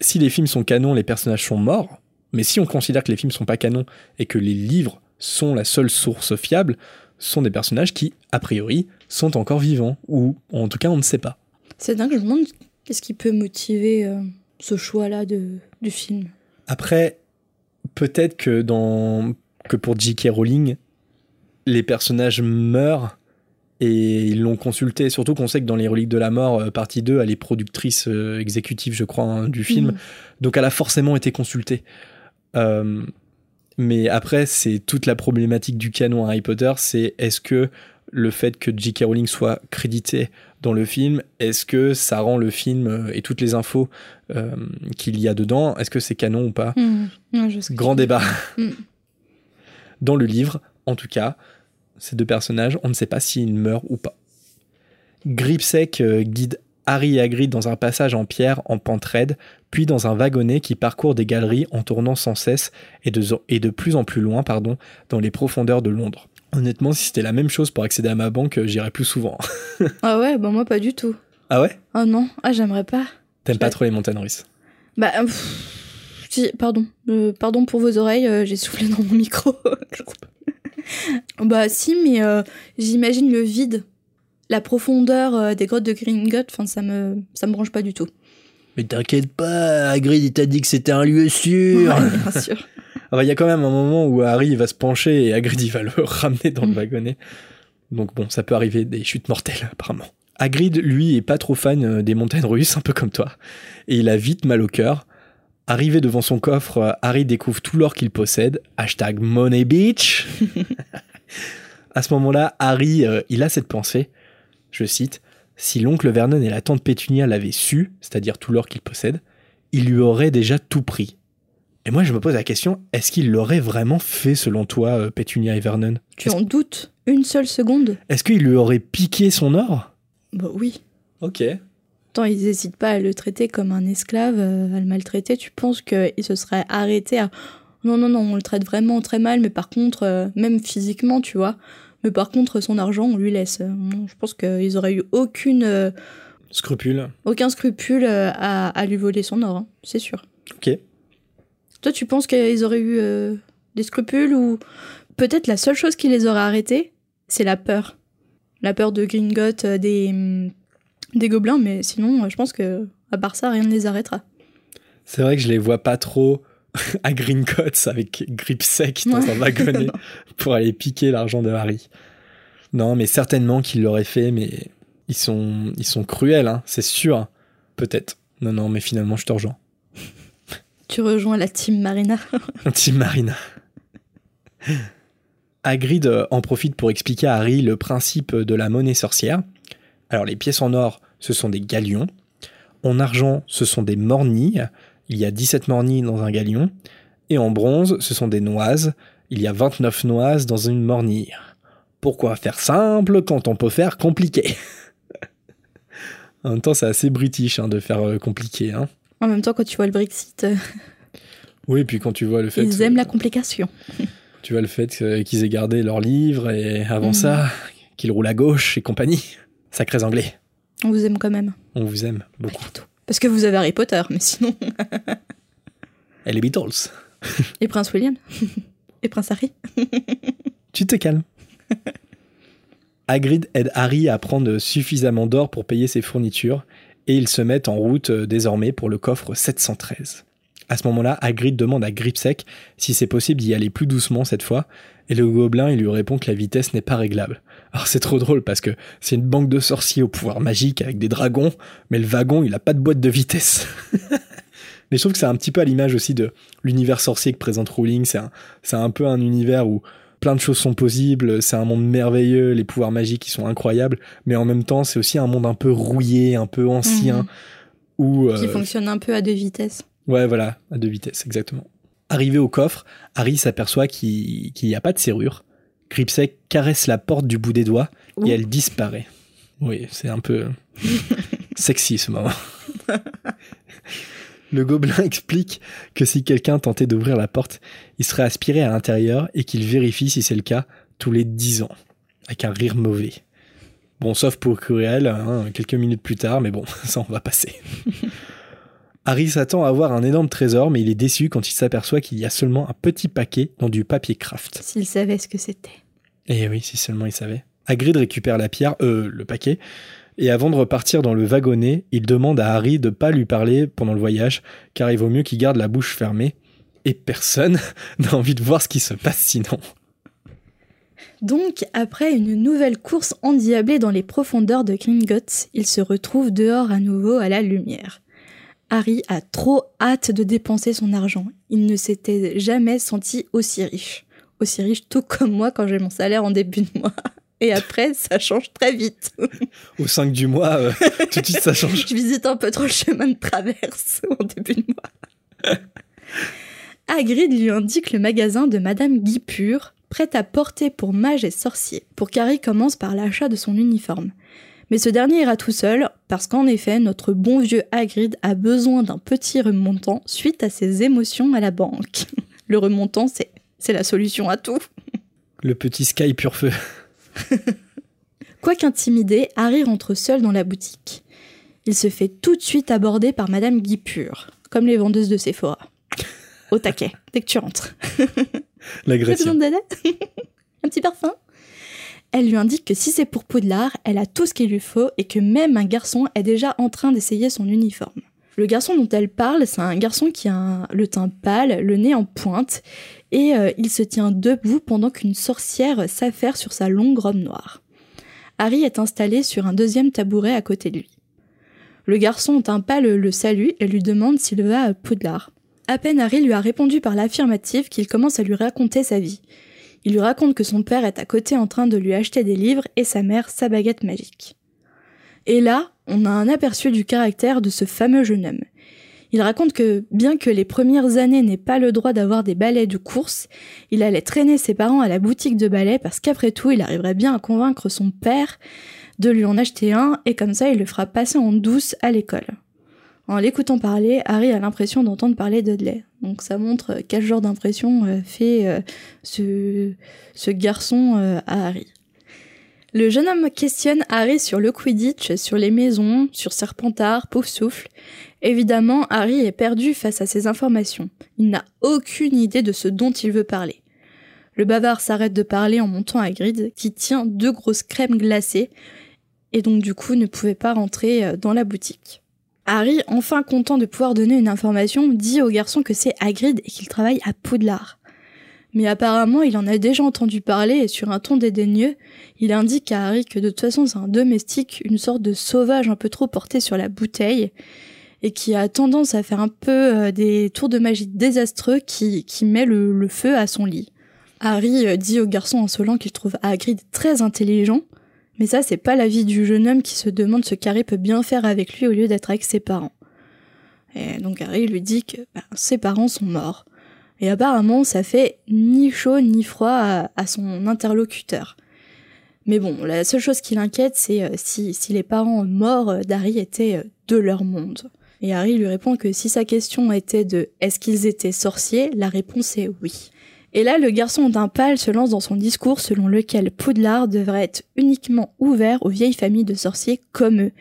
si les films sont canons, les personnages sont morts. Mais si on considère que les films sont pas canons et que les livres sont la seule source fiable, ce sont des personnages qui, a priori, sont encore vivants. Ou en tout cas, on ne sait pas. C'est dingue, je me demande qu'est-ce qui peut motiver euh, ce choix-là du film. Après, peut-être que dans que pour J.K. Rowling, les personnages meurent et ils l'ont consulté. Surtout qu'on sait que dans les Reliques de la Mort, euh, partie 2, elle est productrice euh, exécutive, je crois, hein, du film. Mhm. Donc elle a forcément été consultée. Euh, mais après, c'est toute la problématique du canon Harry Potter, c'est est-ce que le fait que J.K. Rowling soit crédité dans le film, est-ce que ça rend le film euh, et toutes les infos euh, qu'il y a dedans, est-ce que c'est canon ou pas? Que Grand débat. Mm. Dans le livre, en tout cas, ces deux personnages, on ne sait pas s'ils meurent ou pas. Gripsec euh, guide Harry et Hagrid dans un passage en pierre en pente raide, puis dans un wagonnet qui parcourt des galeries en tournant sans cesse et de, et de plus en plus loin pardon, dans les profondeurs de Londres. Honnêtement, si c'était la même chose pour accéder à ma banque, euh, j'irais plus souvent. Ah ouais, bah moi pas du tout. ah ouais? Ah non, ah j'aimerais pas. T'aimes pas trop les montagnes russes? Bah, pff, Si, pardon. Euh, pardon pour vos oreilles, euh, j'ai soufflé dans mon micro. bah si, mais euh, j'imagine le vide, la profondeur euh, des grottes de Gringotts, enfin ça me ça me branche pas du tout. Mais t'inquiète pas, Hagrid il t'a dit que c'était un lieu sûr. Ouais, bien sûr. Alors, il y a quand même un moment où Harry va se pencher et Hagrid il va le ramener dans le Mhm. wagonnet. Donc bon, ça peut arriver des chutes mortelles apparemment. Hagrid, lui, est pas trop fan euh, des montagnes russes, un peu comme toi. Et il a vite mal au cœur. Arrivé devant son coffre, euh, Harry découvre tout l'or qu'il possède. Hashtag Money Beach. à ce moment-là, Harry, euh, il a cette pensée. Je cite. Si l'oncle Vernon et la tante Pétunia l'avaient su, c'est-à-dire tout l'or qu'il possède, il lui aurait déjà tout pris. Et moi, je me pose la question, est-ce qu'il l'aurait vraiment fait selon toi, euh, Pétunia et Vernon? Tu en doutes une seule seconde? Est-ce qu'il lui aurait piqué son or? Bah oui. Ok. Attends, ils n'hésitent pas à le traiter comme un esclave, euh, à le maltraiter. Tu penses qu'il se serait arrêté à. Non, non, non, on le traite vraiment très mal, mais par contre, euh, même physiquement, tu vois. Mais par contre, son argent, on lui laisse. Non, je pense qu'ils auraient eu aucune, euh, Scrupule. aucun scrupule à, à lui voler son or, hein, c'est sûr. Ok. Toi, tu penses qu'ils auraient eu euh, des scrupules ou peut-être la seule chose qui les aurait arrêtés, c'est la peur. La peur de Gringotts, euh, des, hum, des gobelins, mais sinon, euh, je pense que à part ça, rien ne les arrêtera. C'est vrai que je les vois pas trop à Gringotts avec grip sec dans Ouais. un wagonnet pour aller piquer l'argent de Harry. Non, mais certainement qu'il l'aurait fait, mais ils sont, ils sont cruels, hein, c'est sûr. Peut-être. Non, non, mais finalement, je te rejoins. Tu rejoins la team Marina. Team Marina. Hagrid euh, en profite pour expliquer à Harry le principe de la monnaie sorcière. Alors les pièces en or, ce sont des galions. En argent, ce sont des mornilles. Il y a 17 mornilles dans un galion. Et en bronze, ce sont des noises. Il y a 29 noises dans une mornille. Pourquoi faire simple quand on peut faire compliqué? En même temps, c'est assez british hein, de faire euh, compliqué. Hein. En même temps, quand tu vois le Brexit, euh, Oui, et puis quand tu vois le fait... ils aiment la complication. Tu vois le fait que- qu'ils aient gardé leurs livres et avant Mhm. ça, qu'ils roulent à gauche et compagnie. Sacrés anglais. On vous aime quand même. On vous aime beaucoup. Malgré tout. Parce que vous avez Harry Potter, mais sinon. Et les Beatles. Et Prince William. Et Prince Harry. Tu te calmes. Hagrid aide Harry à prendre suffisamment d'or pour payer ses fournitures et ils se mettent en route euh, désormais pour le coffre 713. À ce moment-là, Hagrid demande à Gripsec si c'est possible d'y aller plus doucement cette fois et le gobelin lui répond que la vitesse n'est pas réglable. Alors c'est trop drôle parce que c'est une banque de sorciers au pouvoir magique avec des dragons, mais le wagon il a pas de boîte de vitesse. mais je trouve que c'est un petit peu à l'image aussi de l'univers sorcier que présente Rowling. C'est un, un peu un univers où plein de choses sont possibles, c'est un monde merveilleux, les pouvoirs magiques qui sont incroyables, mais en même temps c'est aussi un monde un peu rouillé, un peu ancien, Mhm. où... Qui euh, fonctionne un peu à deux vitesses. Ouais, voilà, à deux vitesses, exactement. Arrivé au coffre, Harry s'aperçoit qu'il n'y a pas de serrure. Gripsec caresse la porte du bout des doigts Ouh. et elle disparaît. Oui, c'est un peu sexy ce moment. Le gobelin explique que si quelqu'un tentait d'ouvrir la porte, il serait aspiré à l'intérieur et qu'il vérifie si c'est le cas tous les dix ans, avec un rire mauvais. Bon, sauf pour Cruel, hein, quelques minutes plus tard, mais bon, ça on va passer. Harry s'attend à avoir un énorme trésor, mais il est déçu quand il s'aperçoit qu'il y a seulement un petit paquet dans du papier craft. S'il savait ce que c'était. Et oui, si seulement il savait. Hagrid récupère la pierre, euh, le paquet, et avant de repartir dans le wagonnet, il demande à Harry de pas lui parler pendant le voyage, car il vaut mieux qu'il garde la bouche fermée. Et personne n'a envie de voir ce qui se passe sinon. Donc, après une nouvelle course endiablée dans les profondeurs de Gringotts, il se retrouve dehors à nouveau à la lumière. Harry a trop hâte de dépenser son argent. Il ne s'était jamais senti aussi riche. Aussi riche tout comme moi quand j'ai mon salaire en début de mois. Et après, ça change très vite. Au 5 du mois, euh, tout de suite ça change. Je visite un peu trop le chemin de traverse en début de mois. Hagrid lui indique le magasin de Madame Guipure, prêt à porter pour mage et sorcier, pour qu'Harry commence par l'achat de son uniforme. Mais ce dernier ira tout seul, parce qu'en effet, notre bon vieux Hagrid a besoin d'un petit remontant suite à ses émotions à la banque. Le remontant, c'est, c'est la solution à tout. Le petit Sky pur feu. Quoique intimidé, Harry rentre seul dans la boutique. Il se fait tout de suite aborder par Madame Guipure, comme les vendeuses de Sephora. au taquet dès que tu rentres. L'agression. Un petit parfum? Elle lui indique que si c'est pour Poudlard, elle a tout ce qu'il lui faut et que même un garçon est déjà en train d'essayer son uniforme. Le garçon dont elle parle, c'est un garçon qui a le teint pâle, le nez en pointe, et euh, il se tient debout pendant qu'une sorcière s'affaire sur sa longue robe noire. Harry est installé sur un deuxième tabouret à côté de lui. Le garçon au teint pâle le salue et lui demande s'il va à Poudlard. À peine Harry lui a répondu par l'affirmative qu'il commence à lui raconter sa vie. Il lui raconte que son père est à côté en train de lui acheter des livres et sa mère sa baguette magique. Et là, on a un aperçu du caractère de ce fameux jeune homme. Il raconte que, bien que les premières années n'aient pas le droit d'avoir des balais de course, il allait traîner ses parents à la boutique de balais parce qu'après tout, il arriverait bien à convaincre son père de lui en acheter un et comme ça, il le fera passer en douce à l'école. En l'écoutant parler, Harry a l'impression d'entendre parler Dudley. Donc ça montre quel genre d'impression euh, fait euh, ce, ce garçon euh, à Harry. Le jeune homme questionne Harry sur le Quidditch, sur les maisons, sur Serpentard, Poufsouffle. Évidemment, Harry est perdu face à ces informations. Il n'a aucune idée de ce dont il veut parler. Le bavard s'arrête de parler en montant à Grid, qui tient deux grosses crèmes glacées, et donc du coup ne pouvait pas rentrer euh, dans la boutique. Harry, enfin content de pouvoir donner une information, dit au garçon que c'est Hagrid et qu'il travaille à Poudlard mais apparemment il en a déjà entendu parler et sur un ton dédaigneux, il indique à Harry que de toute façon c'est un domestique, une sorte de sauvage un peu trop porté sur la bouteille, et qui a tendance à faire un peu euh, des tours de magie désastreux qui, qui met le, feu à son lit. Harry euh, dit au garçon insolent qu'il trouve Hagrid très intelligent, mais ça c'est pas l'avis du jeune homme qui se demande ce qu'Harry peut bien faire avec lui au lieu d'être avec ses parents. Et donc Harry lui dit que ben, ses parents sont morts et apparemment, ça fait ni chaud ni froid à, son interlocuteur. Mais bon, la seule chose qui l'inquiète, c'est euh, si, les parents morts d'Harry étaient euh, de leur monde. Et Harry lui répond que si sa question était de est-ce qu'ils étaient sorciers, la réponse est oui. Et là, le garçon d'un pâle se lance dans son discours selon lequel Poudlard devrait être uniquement ouvert aux vieilles familles de sorciers comme eux,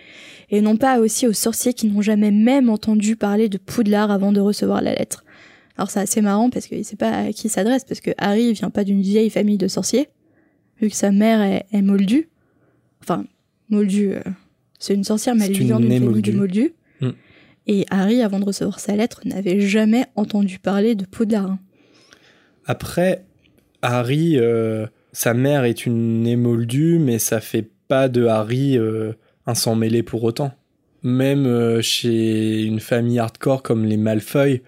et non pas aussi aux sorciers qui n'ont jamais même entendu parler de Poudlard avant de recevoir la lettre. Alors c'est assez marrant parce qu'il sait pas à qui s'adresse, parce que Harry vient pas d'une vieille famille de sorciers, vu que sa mère est, moldue. Enfin, moldue, euh, c'est une sorcière, mais elle vient d'une famille de moldus. Mm. Et Harry, avant de recevoir sa lettre, n'avait jamais entendu parler de Poudlard. Après, Harry, euh, sa mère est une émoldue, mais ça fait pas de Harry euh, un sang mêlé pour autant. Même chez une famille hardcore comme les Malfoy,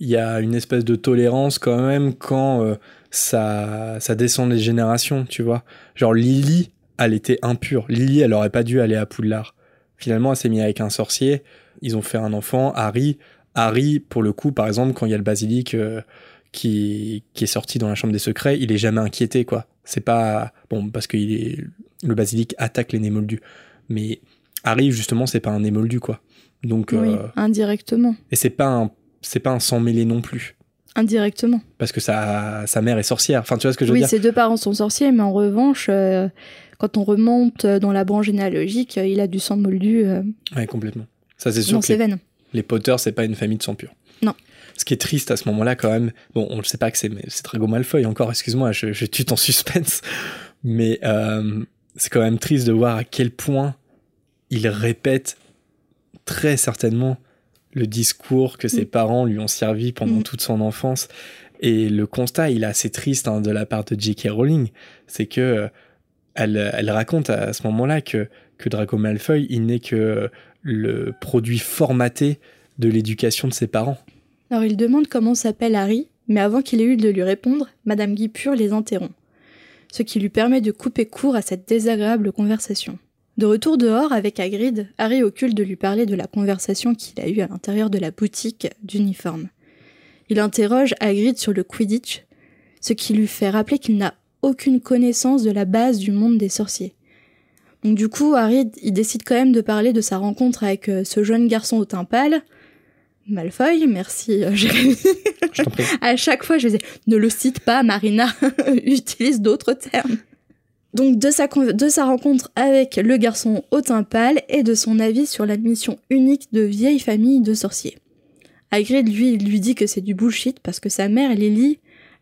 il y a une espèce de tolérance quand même quand euh, ça, ça descend les générations, tu vois. Genre Lily, elle était impure. Lily, elle aurait pas dû aller à Poudlard. Finalement, elle s'est mise avec un sorcier. Ils ont fait un enfant, Harry. Harry, pour le coup, par exemple, quand il y a le basilic euh, qui, qui est sorti dans la chambre des secrets, il est jamais inquiété, quoi. C'est pas bon parce que il est le basilic attaque les némoldus, mais Harry justement, c'est pas un némoldu, quoi. Donc oui, euh, indirectement. Et c'est pas un c'est pas un sang mêlé non plus. Indirectement. Parce que sa, sa mère est sorcière. Enfin, tu vois ce que je veux dire Oui, ses deux parents sont sorciers, mais en revanche, euh, quand on remonte dans la branche généalogique, euh, il a du sang moldu. Euh, ouais, complètement. Ça, c'est sûr. Dans ses les, veines. Les Potter, c'est pas une famille de sang pur. Non. Ce qui est triste à ce moment-là, quand même. Bon, on ne sait pas que c'est, c'est Drago Malfoy encore. Excuse-moi, je, je tue ton suspense. Mais c'est quand même triste de voir à quel point il répète très certainement le discours que ses mm. parents lui ont servi pendant mm. toute son enfance. Et le constat, il est assez triste hein, de la part de J.K. Rowling, c'est que euh, elle, raconte à, ce moment-là que, que Draco Malfoy, il n'est que le produit formaté de l'éducation de ses parents. Alors il demande comment s'appelle Harry, mais avant qu'il ait eu de lui répondre, Madame Guipure les interrompt, ce qui lui permet de couper court à cette désagréable conversation. De retour dehors avec Hagrid, Harry occulte de lui parler de la conversation qu'il a eue à l'intérieur de la boutique d'uniforme. Il interroge Hagrid sur le Quidditch, ce qui lui fait rappeler qu'il n'a aucune connaissance de la base du monde des sorciers. Donc du coup, Harry, il décide quand même de parler de sa rencontre avec euh, ce jeune garçon au teint pâle. Malfoy, merci euh, Jérémy. à chaque fois, je disais, ne le cite pas, Marina, utilise d'autres termes. Donc de sa, rencontre avec le garçon au teint pâle et de son avis sur l'admission unique de vieilles familles de sorciers. Hagrid, lui, lui dit que c'est du bullshit parce que sa mère, Lily,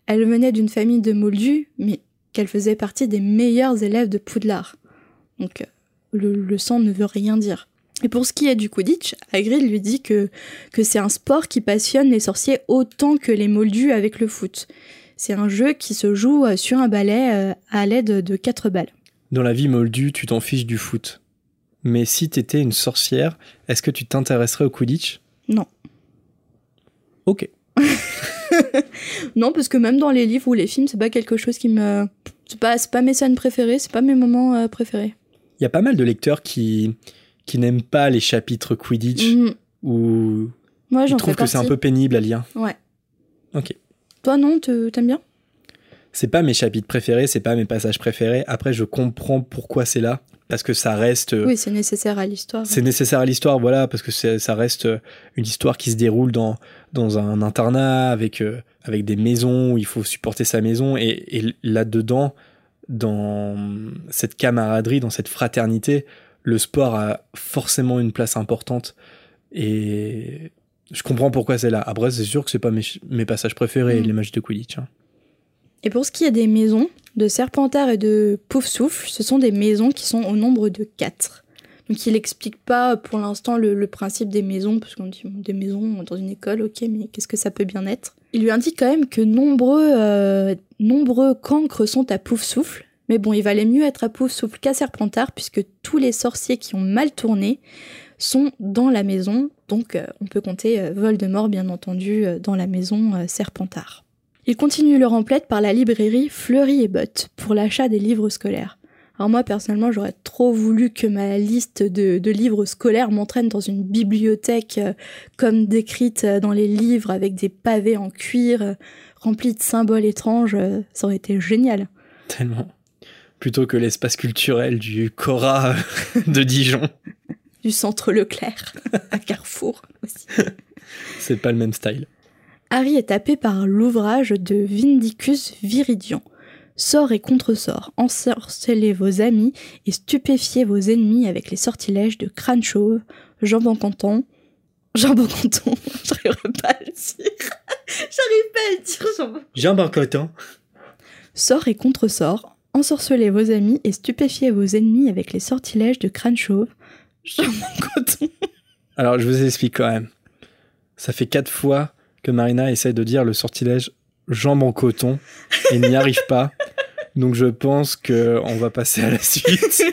elle venait d'une famille de moldus, mais qu'elle faisait partie des meilleurs élèves de Poudlard. Donc, euh, le, le sang ne veut rien dire. Et pour ce qui est du Quidditch, Hagrid lui dit que, que c'est un sport qui passionne les sorciers autant que les moldus avec le foot. C'est un jeu qui se joue euh, sur un balai euh, à l'aide de quatre balles. Dans la vie moldue, tu t'en fiches du foot. Mais si t'étais une sorcière, est-ce que tu t'intéresserais au Quidditch? Non. Ok. Non, parce que même dans les livres ou les films, c'est pas quelque chose qui me. C'est pas, pas mes scènes préférées, c'est pas mes moments euh, préférés. Il y a pas mal de lecteurs qui, qui n'aiment pas les chapitres Quidditch Mhm. ou Moi, ils j'en fais trouvent que c'est un peu pénible à lire. Ouais. Ok. Toi, non, t'aimes bien? C'est pas mes chapitres préférés, c'est pas mes passages préférés. Après, je comprends pourquoi c'est là. Parce que ça reste. euh, Oui, c'est nécessaire à l'histoire. C'est nécessaire à l'histoire, voilà, parce que ça reste euh, une histoire qui se déroule dans, dans un internat avec, euh, avec des maisons où il faut supporter sa maison. Et, et là-dedans, dans cette camaraderie, dans cette fraternité, le sport a forcément une place importante. Et je comprends pourquoi c'est là. Après, c'est sûr que c'est pas mes, mes passages préférés, Mm. les matchs de Quidditch. hein. Et pour ce qui est des maisons, de Serpentard et de Poufsouffle, ce sont des maisons qui sont au nombre de 4. Donc il n'explique pas pour l'instant le, le principe des maisons, parce qu'on dit des maisons dans une école, ok, mais qu'est-ce que ça peut bien être? Il lui indique quand même que nombreux, euh, nombreux cancres sont à Poufsouffle, mais bon, il valait mieux être à Poufsouffle qu'à Serpentard, puisque tous les sorciers qui ont mal tourné sont dans la maison, donc euh, on peut compter euh, Voldemort bien entendu euh, dans la maison Serpentard. Il continue leur emplette par la librairie Fleury et Bott pour l'achat des livres scolaires. Alors moi personnellement j'aurais trop voulu que ma liste de, livres scolaires m'entraîne dans une bibliothèque comme décrite dans les livres avec des pavés en cuir remplis de symboles étranges, ça aurait été génial. Tellement. Plutôt que l'espace culturel du Cora de Dijon. Du centre Leclerc à Carrefour aussi. C'est pas le même style. Harry est tapé par l'ouvrage de Vindicus Viridian. Sort et contre-sort, ensorcelez vos amis et stupéfiez vos ennemis avec les sortilèges de crâne chauve, jambon canton. Jambon canton, j'arriverai pas à le dire. J'arrive pas à le dire, jambon. Barcotan. Sort et contre-sort, ensorcelez vos amis et stupéfiez vos ennemis avec les sortilèges de crâne chauve, jambon canton. Alors, je vous explique quand même. Ça fait quatre fois que Marina essaie de dire le sortilège jambe en coton et n'y arrive pas. Donc, je pense que on va passer à la suite.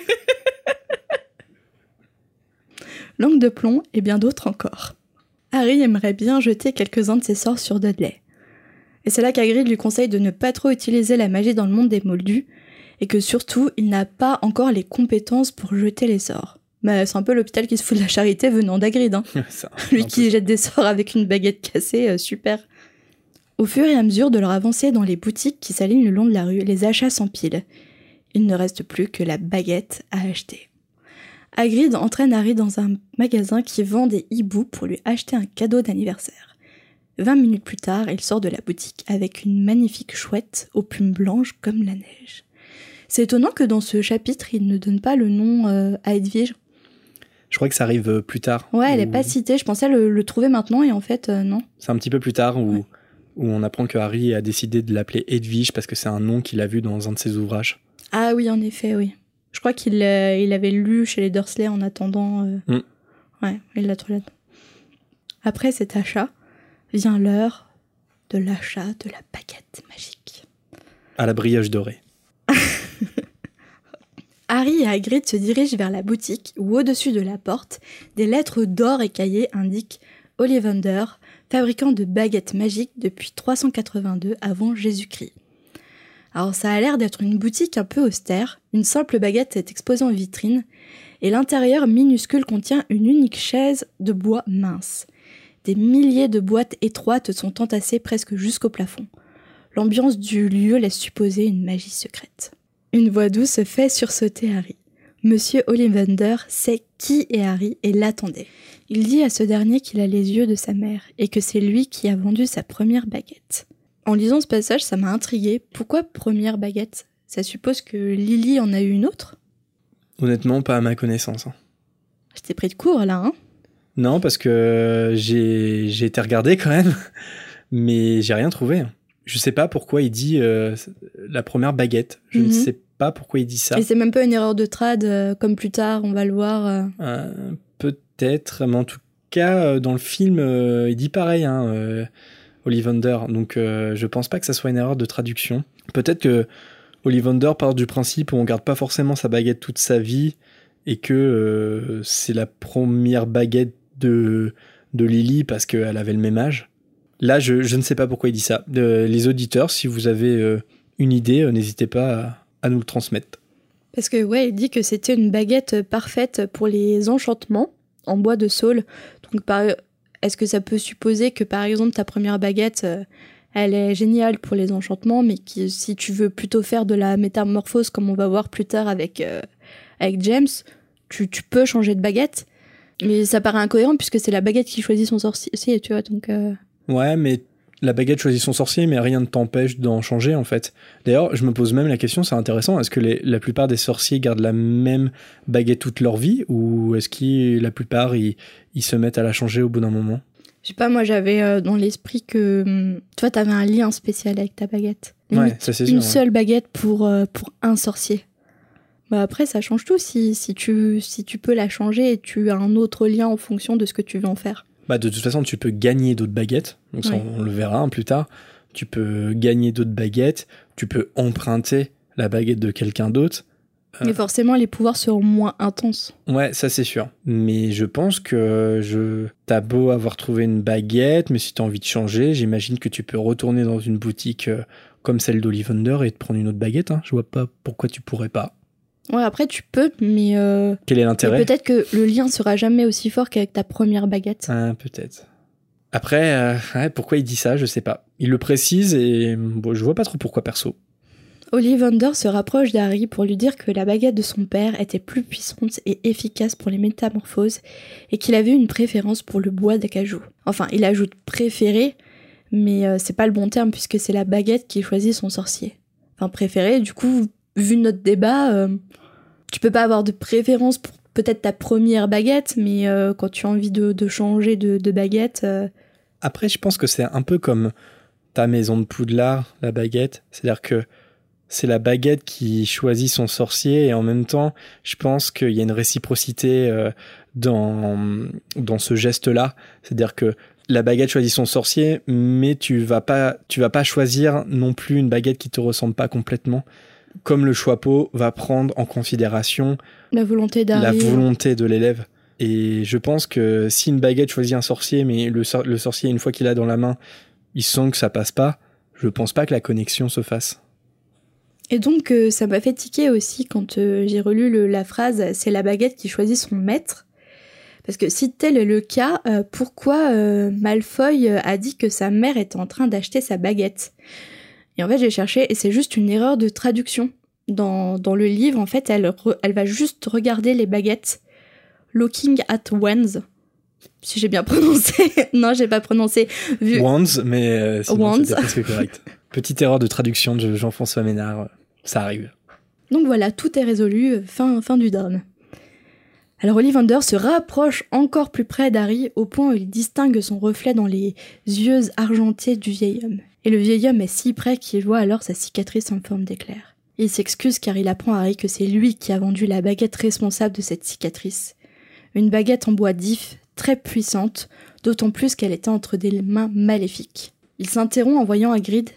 langue de plomb et bien d'autres encore. Harry aimerait bien jeter quelques-uns de ses sorts sur Dudley. Et c'est là qu'Hagrid lui conseille de ne pas trop utiliser la magie dans le monde des moldus, et que surtout, il n'a pas encore les compétences pour jeter les sorts. C'est un peu l'hôpital qui se fout de la charité venant d'Hagrid, hein. Lui peu qui jette des sorts avec une baguette cassée, euh, super. Au fur et à mesure de leur avancée dans les boutiques qui s'alignent le long de la rue, les achats s'empilent. Il ne reste plus que la baguette à acheter. Hagrid entraîne Harry dans un magasin qui vend des hiboux pour lui acheter un cadeau d'anniversaire. Vingt minutes plus tard, il sort de la boutique avec une magnifique chouette aux plumes blanches comme la neige. C'est étonnant que dans ce chapitre, il ne donne pas le nom euh, à Edwige. Je crois que ça arrive euh, plus tard. Ouais, elle est Où- pas citée. Je pensais le, le trouver maintenant et en fait, euh, non. C'est un petit peu plus tard où, Ouais. où on apprend que Harry a décidé de l'appeler Edwige parce que c'est un nom qu'il a vu dans un de ses ouvrages. Ah oui, en effet, oui. Je crois qu'il euh, il avait lu chez les Dursley en attendant. euh, Mm. Ouais, il l'a trouvé. Après cet achat, vient l'heure de l'achat de la baguette magique. À la brioche dorée. Harry et Hagrid se dirigent vers la boutique où, au-dessus de la porte, des lettres d'or écaillées indiquent Ollivander, fabricant de baguettes magiques depuis 382 avant Jésus-Christ. Alors ça a l'air d'être une boutique un peu austère, une simple baguette est exposée en vitrine, et l'intérieur minuscule contient une unique chaise de bois mince. Des milliers de boîtes étroites sont entassées presque jusqu'au plafond. L'ambiance du lieu laisse supposer une magie secrète. Une voix douce fait sursauter Harry. Monsieur Ollivander sait qui est Harry et l'attendait. Il dit à ce dernier qu'il a les yeux de sa mère et que c'est lui qui a vendu sa première baguette. En lisant ce passage, ça m'a intrigué. Pourquoi première baguette? Ça suppose que Lily en a eu une autre? Honnêtement, pas à ma connaissance. hein. Je t'ai pris de court là, hein Non, parce que j'ai j'ai été regardé quand même, mais j'ai rien trouvé. Je sais pas pourquoi il dit euh, la première baguette. Je ne Mhm. sais pas pourquoi il dit ça. Et c'est même pas une erreur de trad, euh, comme plus tard, on va le voir. euh. Euh, Peut-être, mais en tout cas, dans le film, il dit pareil, hein, Ollivander. Donc, je pense pas que ça soit une erreur de traduction. Peut-être que Ollivander part du principe où on garde pas forcément sa baguette toute sa vie et que euh, c'est la première baguette de, de Lily parce qu'elle avait le même âge. Là, je, je ne sais pas pourquoi il dit ça. Euh, les auditeurs, si vous avez euh, une idée, n'hésitez pas à, nous le transmettre. Parce que, ouais, il dit que c'était une baguette parfaite pour les enchantements en bois de saule. Donc, est-ce que ça peut supposer que, par exemple, ta première baguette, euh, elle est géniale pour les enchantements, mais que si tu veux plutôt faire de la métamorphose, comme on va voir plus tard avec, euh, avec James, tu, tu peux changer de baguette mais ça paraît incohérent puisque c'est la baguette qui choisit son sorcier, tu vois. Donc, euh, Ouais, mais la baguette choisit son sorcier, mais rien ne t'empêche d'en changer en fait. D'ailleurs, je me pose même la question, c'est intéressant, est-ce que les- la plupart des sorciers gardent la même baguette toute leur vie ou est-ce que la plupart ils, ils se mettent à la changer au bout d'un moment? Je sais pas, moi j'avais euh, dans l'esprit que hum, toi t'avais un lien spécial avec ta baguette. Ouais, Limite, ça c'est une sûr. ouais. seule baguette pour, euh, pour un sorcier. Bah après, ça change tout si, si, tu, si tu peux la changer et tu as un autre lien en fonction de ce que tu veux en faire. Bah, de toute façon, tu peux gagner d'autres baguettes, donc ça Ouais. on le verra hein, plus tard. Tu peux gagner d'autres baguettes, tu peux emprunter la baguette de quelqu'un d'autre. Euh. Mais forcément, les pouvoirs seront moins intenses. Ouais, ça c'est sûr. Mais je pense que je t'as beau avoir trouvé une baguette, mais si t'as envie de changer, j'imagine que tu peux retourner dans une boutique euh, comme celle d'Ollivander et te prendre une autre baguette. Hein. Je vois pas pourquoi tu pourrais pas. Ouais, après tu peux, mais, euh, Quel est l'intérêt? peut-être que le lien sera jamais aussi fort qu'avec ta première baguette. Ah, peut-être. Après, euh, ouais, pourquoi il dit ça, je sais pas. Il le précise et bon, je vois pas trop pourquoi perso. Ollivander se rapproche d'Harry pour lui dire que la baguette de son père était plus puissante et efficace pour les métamorphoses et qu'il avait une préférence pour le bois d'acajou. Enfin, il ajoute préféré, mais euh, c'est pas le bon terme puisque c'est la baguette qui choisit son sorcier. Enfin, préféré, du coup, vu notre débat, euh, tu peux pas avoir de préférence pour peut-être ta première baguette, mais euh, quand tu as envie de, changer de, baguette, euh, Après, je pense que c'est un peu comme ta maison de Poudlard, la baguette. C'est-à-dire que c'est la baguette qui choisit son sorcier et en même temps, je pense qu'il y a une réciprocité dans, dans ce geste-là. C'est-à-dire que la baguette choisit son sorcier, mais tu vas pas, tu vas pas choisir non plus une baguette qui te ressemble pas complètement. Comme le Choixpeau va prendre en considération la volonté la volonté de l'élève. Et je pense que si une baguette choisit un sorcier, mais le, sor- le sorcier, une fois qu'il l'a dans la main, il sent que ça passe pas, je pense pas que la connexion se fasse. Et donc, euh, ça m'a fait tiquer aussi quand euh, j'ai relu le- la phrase c'est la baguette qui choisit son maître. Parce que si tel est le cas, euh, pourquoi Malfoy a dit que sa mère était en train d'acheter sa baguette? Et en fait, j'ai cherché et c'est juste une erreur de traduction. Dans, dans le livre, en fait, elle, re- elle va juste regarder les baguettes. Looking at wands. Si j'ai bien prononcé. non, j'ai pas prononcé. Vu, Wands, mais euh, sinon Wands. c'était presque correct. Petite erreur de traduction de Jean-François Ménard, euh, ça arrive. Donc voilà, tout est résolu, fin, fin du drame. Alors Ollivander se rapproche encore plus près d'Harry au point où il distingue son reflet dans les yeux argentés du vieil homme. Et le vieil homme est si près qu'il voit alors sa cicatrice en forme d'éclair. Il s'excuse car il apprend à Harry que c'est lui qui a vendu la baguette responsable de cette cicatrice. Une baguette en bois d'if, très puissante, d'autant plus qu'elle était entre des mains maléfiques. Il s'interrompt en voyant Hagrid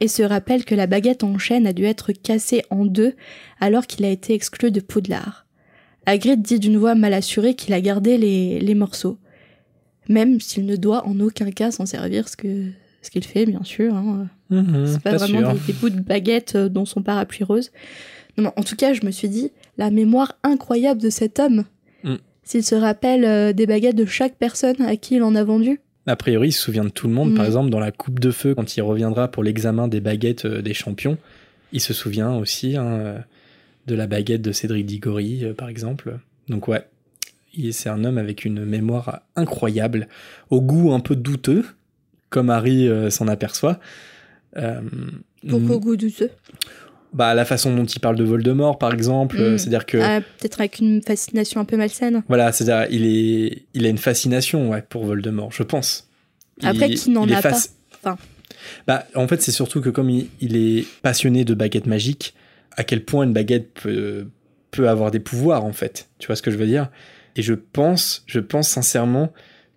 et se rappelle que la baguette en chêne a dû être cassée en deux alors qu'il a été exclu de Poudlard. Hagrid dit d'une voix mal assurée qu'il a gardé les, les morceaux, même s'il ne doit en aucun cas s'en servir, ce que ce qu'il fait bien sûr. hein. Mhm, C'est pas, pas vraiment des, des bouts de baguette euh, dans son parapluie rose. Non, en tout cas, je me suis dit la mémoire incroyable de cet homme. Mm. S'il se rappelle euh, des baguettes de chaque personne à qui il en a vendu. A priori, il se souvient de tout le monde. Par Mm. exemple, dans la Coupe de Feu, quand il reviendra pour l'examen des baguettes euh, des champions, il se souvient aussi hein, de la baguette de Cédric Diggory, euh, par exemple. Donc ouais, il- c'est un homme avec une mémoire incroyable, au goût un peu douteux, comme Harry euh, s'en aperçoit. Euh, Pourquoi mm, goût douteux? Bah, la façon dont il parle de Voldemort, par exemple, Mm. c'est-à-dire que Ah, Peut-être avec une fascination un peu malsaine. voilà, c'est-à-dire il est, il a une fascination ouais, pour Voldemort, je pense. Après, qui n'en a pas Enfin. Bah, en fait, c'est surtout que comme il, il est passionné de baguettes magiques, à quel point une baguette peut, peut avoir des pouvoirs, en fait. Tu vois ce que je veux dire? Et je pense, je pense sincèrement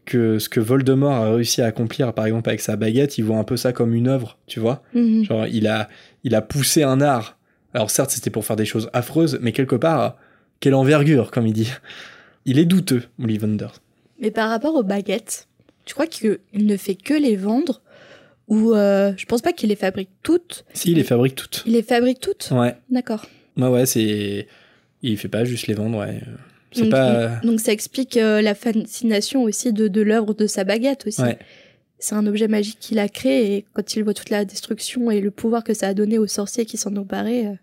que ce que Voldemort a réussi à accomplir, par exemple avec sa baguette, il voit un peu ça comme une œuvre, tu vois Mhm. Genre, il a, il a poussé un art. Alors certes, c'était pour faire des choses affreuses, mais quelque part, quelle envergure, comme il dit. Il est douteux, Ollivander. Mais par rapport aux baguettes, tu crois qu'il ne fait que les vendre ou euh, je pense pas qu'il les fabrique toutes? Si, il les fabrique toutes. Il les fabrique toutes? Ouais, D'accord. ouais, ouais, c'est... Il fait pas juste les vendre, ouais. Donc, pas... Donc ça explique euh, la fascination aussi de, de l'œuvre de sa baguette aussi. Ouais. C'est un objet magique qu'il a créé et quand il voit toute la destruction et le pouvoir que ça a donné aux sorciers qui s'en emparaient, euh,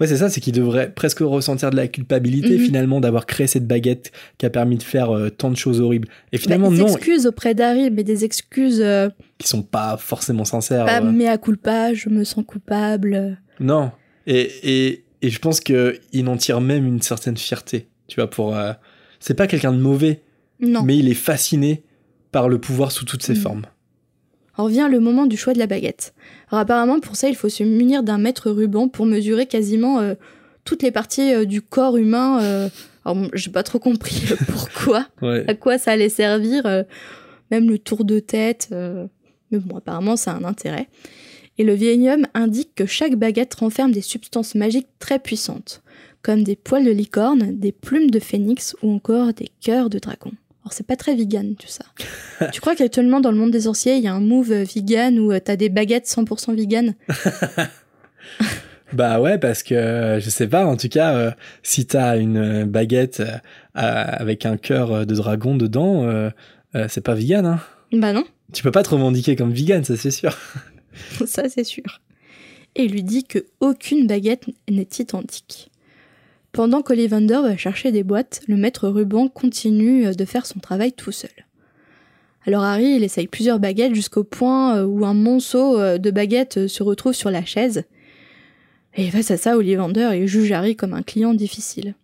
Ouais, c'est ça, c'est qu'il devrait presque ressentir de la culpabilité Mhm. finalement d'avoir créé cette baguette qui a permis de faire euh, tant de choses horribles. Et finalement, bah, des non, excuses auprès d'Harry, mais des excuses euh, qui sont pas forcément sincères. pas euh. mea culpa, je me sens coupable. Non. Et, et, et je pense qu'il en tire même une certaine fierté. Tu vois, pour. euh, C'est pas quelqu'un de mauvais, Non. mais il est fasciné par le pouvoir sous toutes ses Mhm. formes. Alors vient le moment du choix de la baguette. Alors apparemment pour ça il faut se munir d'un mètre ruban pour mesurer quasiment euh, toutes les parties euh, du corps humain. euh. Alors bon, j'ai pas trop compris pourquoi, Ouais. à quoi ça allait servir, même le tour de tête. Mais bon apparemment ça a un intérêt. Et le vieil homme indique que chaque baguette renferme des substances magiques très puissantes, comme des poils de licorne, des plumes de phénix ou encore des cœurs de dragon. Alors c'est pas très vegan tout ça. tu crois qu'actuellement dans le monde des sorciers, il y a un move euh, vegan où euh, t'as des baguettes 100% vegan? Bah ouais, parce que euh, je sais pas, en tout cas, euh, si t'as une baguette euh, avec un cœur de dragon dedans, euh, c'est pas vegan, hein. Bah non, Tu peux pas te revendiquer comme vegan, ça c'est sûr. ça c'est sûr. Et il lui dit que aucune baguette n'est identique. Pendant qu'Ollivander va chercher des boîtes, le maître ruban continue euh, de faire son travail tout seul. Alors Harry, il essaye plusieurs baguettes jusqu'au point euh, où un monceau euh, de baguettes se retrouve sur la chaise. Et face à ça, Ollivander juge Harry comme un client difficile.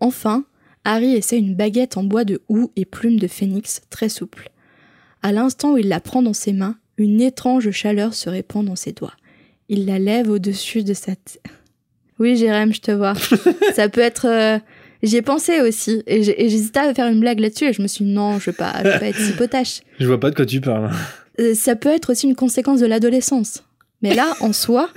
Enfin, Harry essaie une baguette en bois de houx et plumes de phénix très souple. À l'instant où il la prend dans ses mains, une étrange chaleur se répand dans ses doigts. Il la lève au-dessus de sa tête. Oui, Jérém, je te vois. Ça peut être. euh, J'y ai pensé aussi. Et j'hésitais à faire une blague là-dessus. Et je me suis dit, non, je veux pas, je veux pas être si potache. Je vois pas de quoi tu parles. Euh, ça peut être aussi une conséquence de l'adolescence. Mais là, en soi,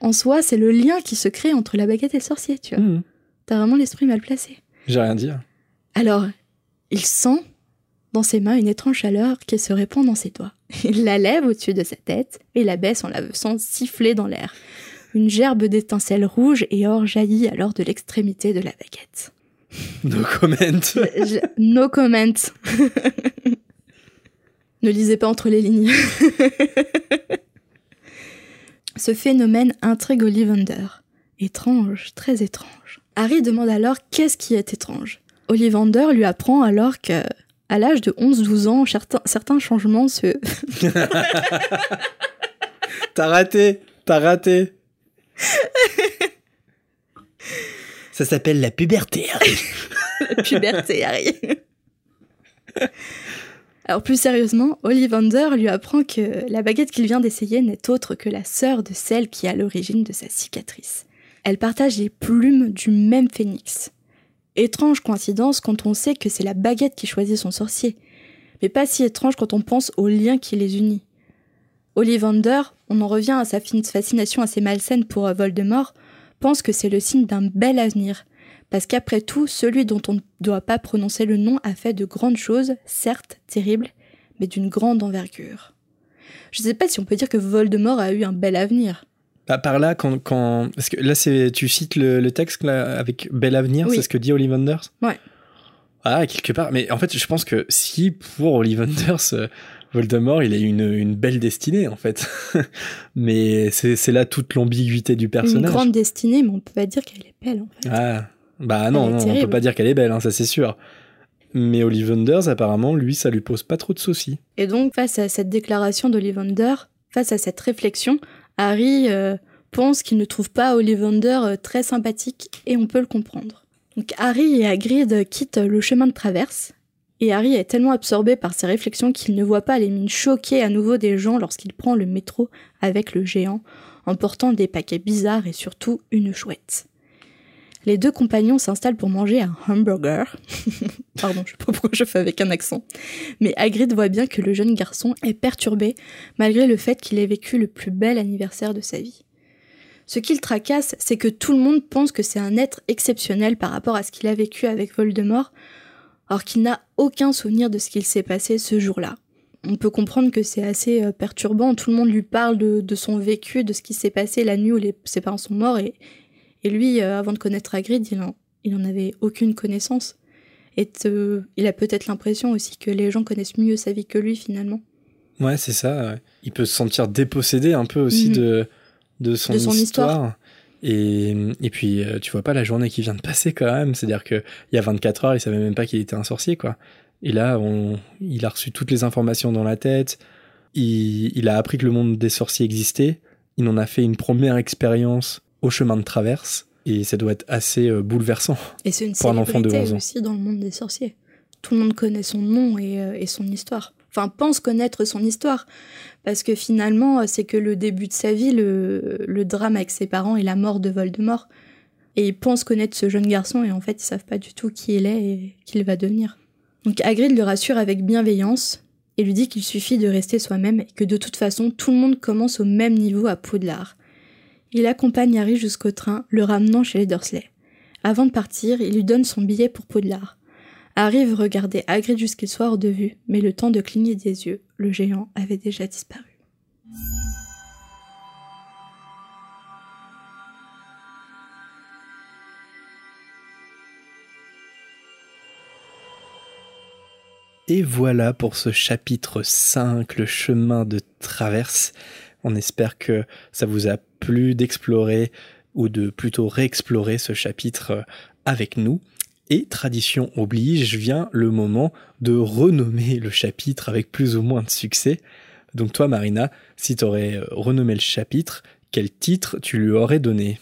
en soi, c'est le lien qui se crée entre la baguette et le sorcier, tu vois. Mhm. T'as vraiment l'esprit mal placé. J'ai rien dit. Alors, il sent dans ses mains une étrange chaleur qui se répand dans ses doigts. Il la lève au-dessus de sa tête et la baisse en la faisant siffler dans l'air. Une gerbe d'étincelles rouges et or jaillit alors de l'extrémité de la baguette. No comment. Je- No comment. ne lisez pas entre les lignes. Ce phénomène intrigue Ollivander. Étrange, très étrange. Harry demande alors qu'est-ce qui est étrange. Ollivander lui apprend alors que, à l'âge de 11-12 ans, certains, certains changements se... T'as raté. T'as raté. Ça s'appelle la puberté. puberté, Harry. Alors plus sérieusement, Ollivander lui apprend que la baguette qu'il vient d'essayer n'est autre que la sœur de celle qui est à l'origine de sa cicatrice. Elle partage les plumes du même phénix. Étrange coïncidence quand on sait que c'est la baguette qui choisit son sorcier, mais pas si étrange quand on pense au lien qui les unit. Ollivander, on en revient à sa fascination assez malsaine pour euh, Voldemort, pense que c'est le signe d'un bel avenir, parce qu'après tout, celui dont on ne doit pas prononcer le nom a fait de grandes choses, certes terribles, mais d'une grande envergure. Je ne sais pas si on peut dire que Voldemort a eu un bel avenir. Bah, par là, quand, quand... Parce que là, c'est... tu cites le, le texte là, avec Bel Avenir, Oui. c'est ce que dit Ollivanders Ouais. Ah, quelque part. Mais en fait, je pense que si pour Ollivanders, euh, Voldemort, il a une, une belle destinée, en fait. mais c'est, là toute l'ambiguïté du Une personnage. grande destinée, mais on peut pas dire qu'elle est belle en fait. Ah, bah non, non, on peut pas dire qu'elle est belle, hein, ça c'est sûr. Mais Ollivanders, apparemment, lui, ça lui pose pas trop de soucis. Et donc, face à cette déclaration d'Ollivander, face à cette réflexion, Harry euh, pense qu'il ne trouve pas Ollivander euh, très sympathique et on peut le comprendre. Donc Harry et Hagrid quittent le chemin de traverse et Harry est tellement absorbé par ses réflexions qu'il ne voit pas les mines choquées à nouveau des gens lorsqu'il prend le métro avec le géant en portant des paquets bizarres et surtout une chouette. Les deux compagnons s'installent pour manger un hamburger. Pardon, je sais pas pourquoi je fais avec un accent. Mais Hagrid voit bien que le jeune garçon est perturbé malgré le fait qu'il ait vécu le plus bel anniversaire de sa vie. Ce qui le tracasse, c'est que tout le monde pense que c'est un être exceptionnel par rapport à ce qu'il a vécu avec Voldemort, alors qu'il n'a aucun souvenir de ce qu'il s'est passé ce jour-là. On peut comprendre que c'est assez euh, perturbant, tout le monde lui parle de, son vécu, de ce qui s'est passé la nuit où ses parents sont morts, et, et lui, euh, avant de connaître Hagrid, il en, il en avait aucune connaissance. Et il a peut-être l'impression aussi que les gens connaissent mieux sa vie que lui finalement. Ouais, c'est ça. Il peut se sentir dépossédé un peu aussi mhm. de, de son, histoire. Et, et, puis, euh, tu vois pas la journée qui vient de passer quand même. C'est-à-dire qu'il y a 24 heures, il savait même pas qu'il était un sorcier, quoi. Et là, on, il a reçu toutes les informations dans la tête. Il, il a appris que le monde des sorciers existait. Il en a fait une première expérience au chemin de traverse. Et ça doit être assez euh, bouleversant. Et c'est une pour un enfant de 11 ans. aussi dans le monde des sorciers. Tout le monde connaît son nom et, euh, et son histoire. Enfin, pense connaître son histoire. Parce que finalement, c'est que le début de sa vie, le, drame avec ses parents et la mort de Voldemort. Et ils pensent connaître ce jeune garçon et en fait, ils savent pas du tout qui il est et qui il va devenir. Donc Hagrid le rassure avec bienveillance et lui dit qu'il suffit de rester soi-même et que de toute façon, tout le monde commence au même niveau à Poudlard. Il accompagne Harry jusqu'au train, le ramenant chez les Dursley. Avant de partir, il lui donne son billet pour Poudlard. Harry regarder Hagrid jusqu'il soit hors de vue, mais le temps de cligner des yeux, le géant avait déjà disparu. Et voilà pour ce chapitre 5, le chemin de traverse. On espère que ça vous a plu d'explorer ou de plutôt réexplorer ce chapitre euh, avec nous. Et tradition oblige, vient le moment de renommer le chapitre avec plus ou moins de succès. Donc toi Marina, si tu aurais euh, renommé le chapitre, quel titre tu lui aurais donné?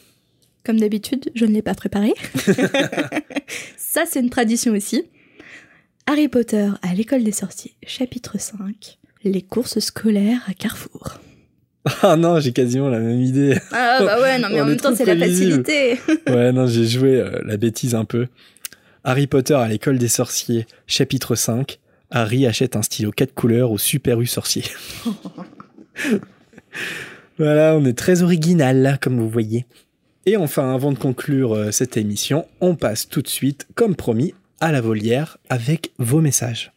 Comme d'habitude, je ne l'ai pas préparé. Ça c'est une tradition aussi. Harry Potter à l'école des sorciers, chapitre 5, les courses scolaires à Carrefour. Ah non, j'ai quasiment la même idée. Ah bah ouais, non mais en même temps c'est la facilité. ouais, non, j'ai joué euh, la bêtise un peu. Harry Potter à l'école des sorciers, chapitre 5. Harry achète un stylo 4 couleurs au Super U sorcier. voilà, on est très original là, comme vous voyez. Et enfin, avant de conclure euh, cette émission, on passe tout de suite, comme promis, à la volière avec vos messages.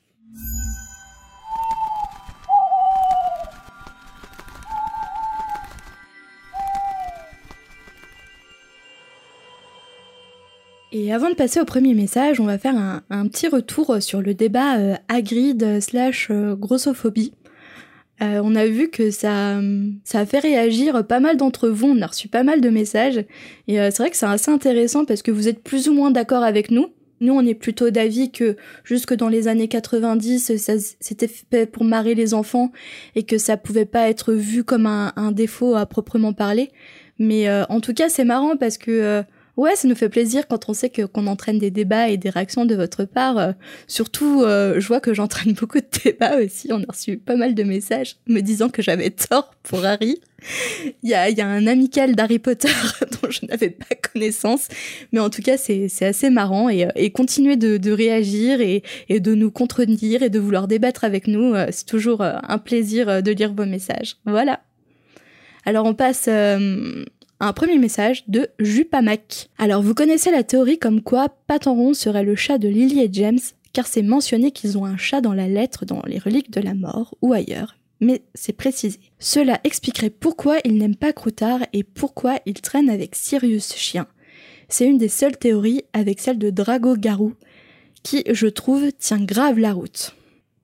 Et avant de passer au premier message, on va faire un, petit retour sur le débat euh, Hagrid slash euh, grossophobie. Euh, on a vu que ça, ça a fait réagir pas mal d'entre vous, on a reçu pas mal de messages, et c'est vrai que c'est assez intéressant parce que vous êtes plus ou moins d'accord avec nous. Nous, on est plutôt d'avis que jusque dans les années 90, ça c'était fait pour marrer les enfants et que ça pouvait pas être vu comme un, un défaut à proprement parler. Mais en tout cas, c'est marrant parce que Ouais, ça nous fait plaisir quand on sait que qu'on entraîne des débats et des réactions de votre part. Euh, surtout, euh, je vois que j'entraîne beaucoup de débats aussi. On a reçu pas mal de messages me disant que j'avais tort pour Harry. Il y a, y a un amical d'Harry Potter dont je n'avais pas connaissance, mais en tout cas c'est assez marrant et, euh, continuer de, réagir et, de nous contredire et de vouloir débattre avec nous, c'est toujours un plaisir de lire vos messages. Voilà. Alors on passe un premier message de Jupamac. Alors vous connaissez la théorie comme quoi Patenron serait le chat de Lily et James, car c'est mentionné qu'ils ont un chat dans la lettre dans les reliques de la mort ou ailleurs, mais c'est précisé. Cela expliquerait pourquoi ils n'aiment pas Croutard et pourquoi ils traînent avec Sirius Chien. C'est une des seules théories avec celle de Drago Garou, qui, je trouve, tient grave la route.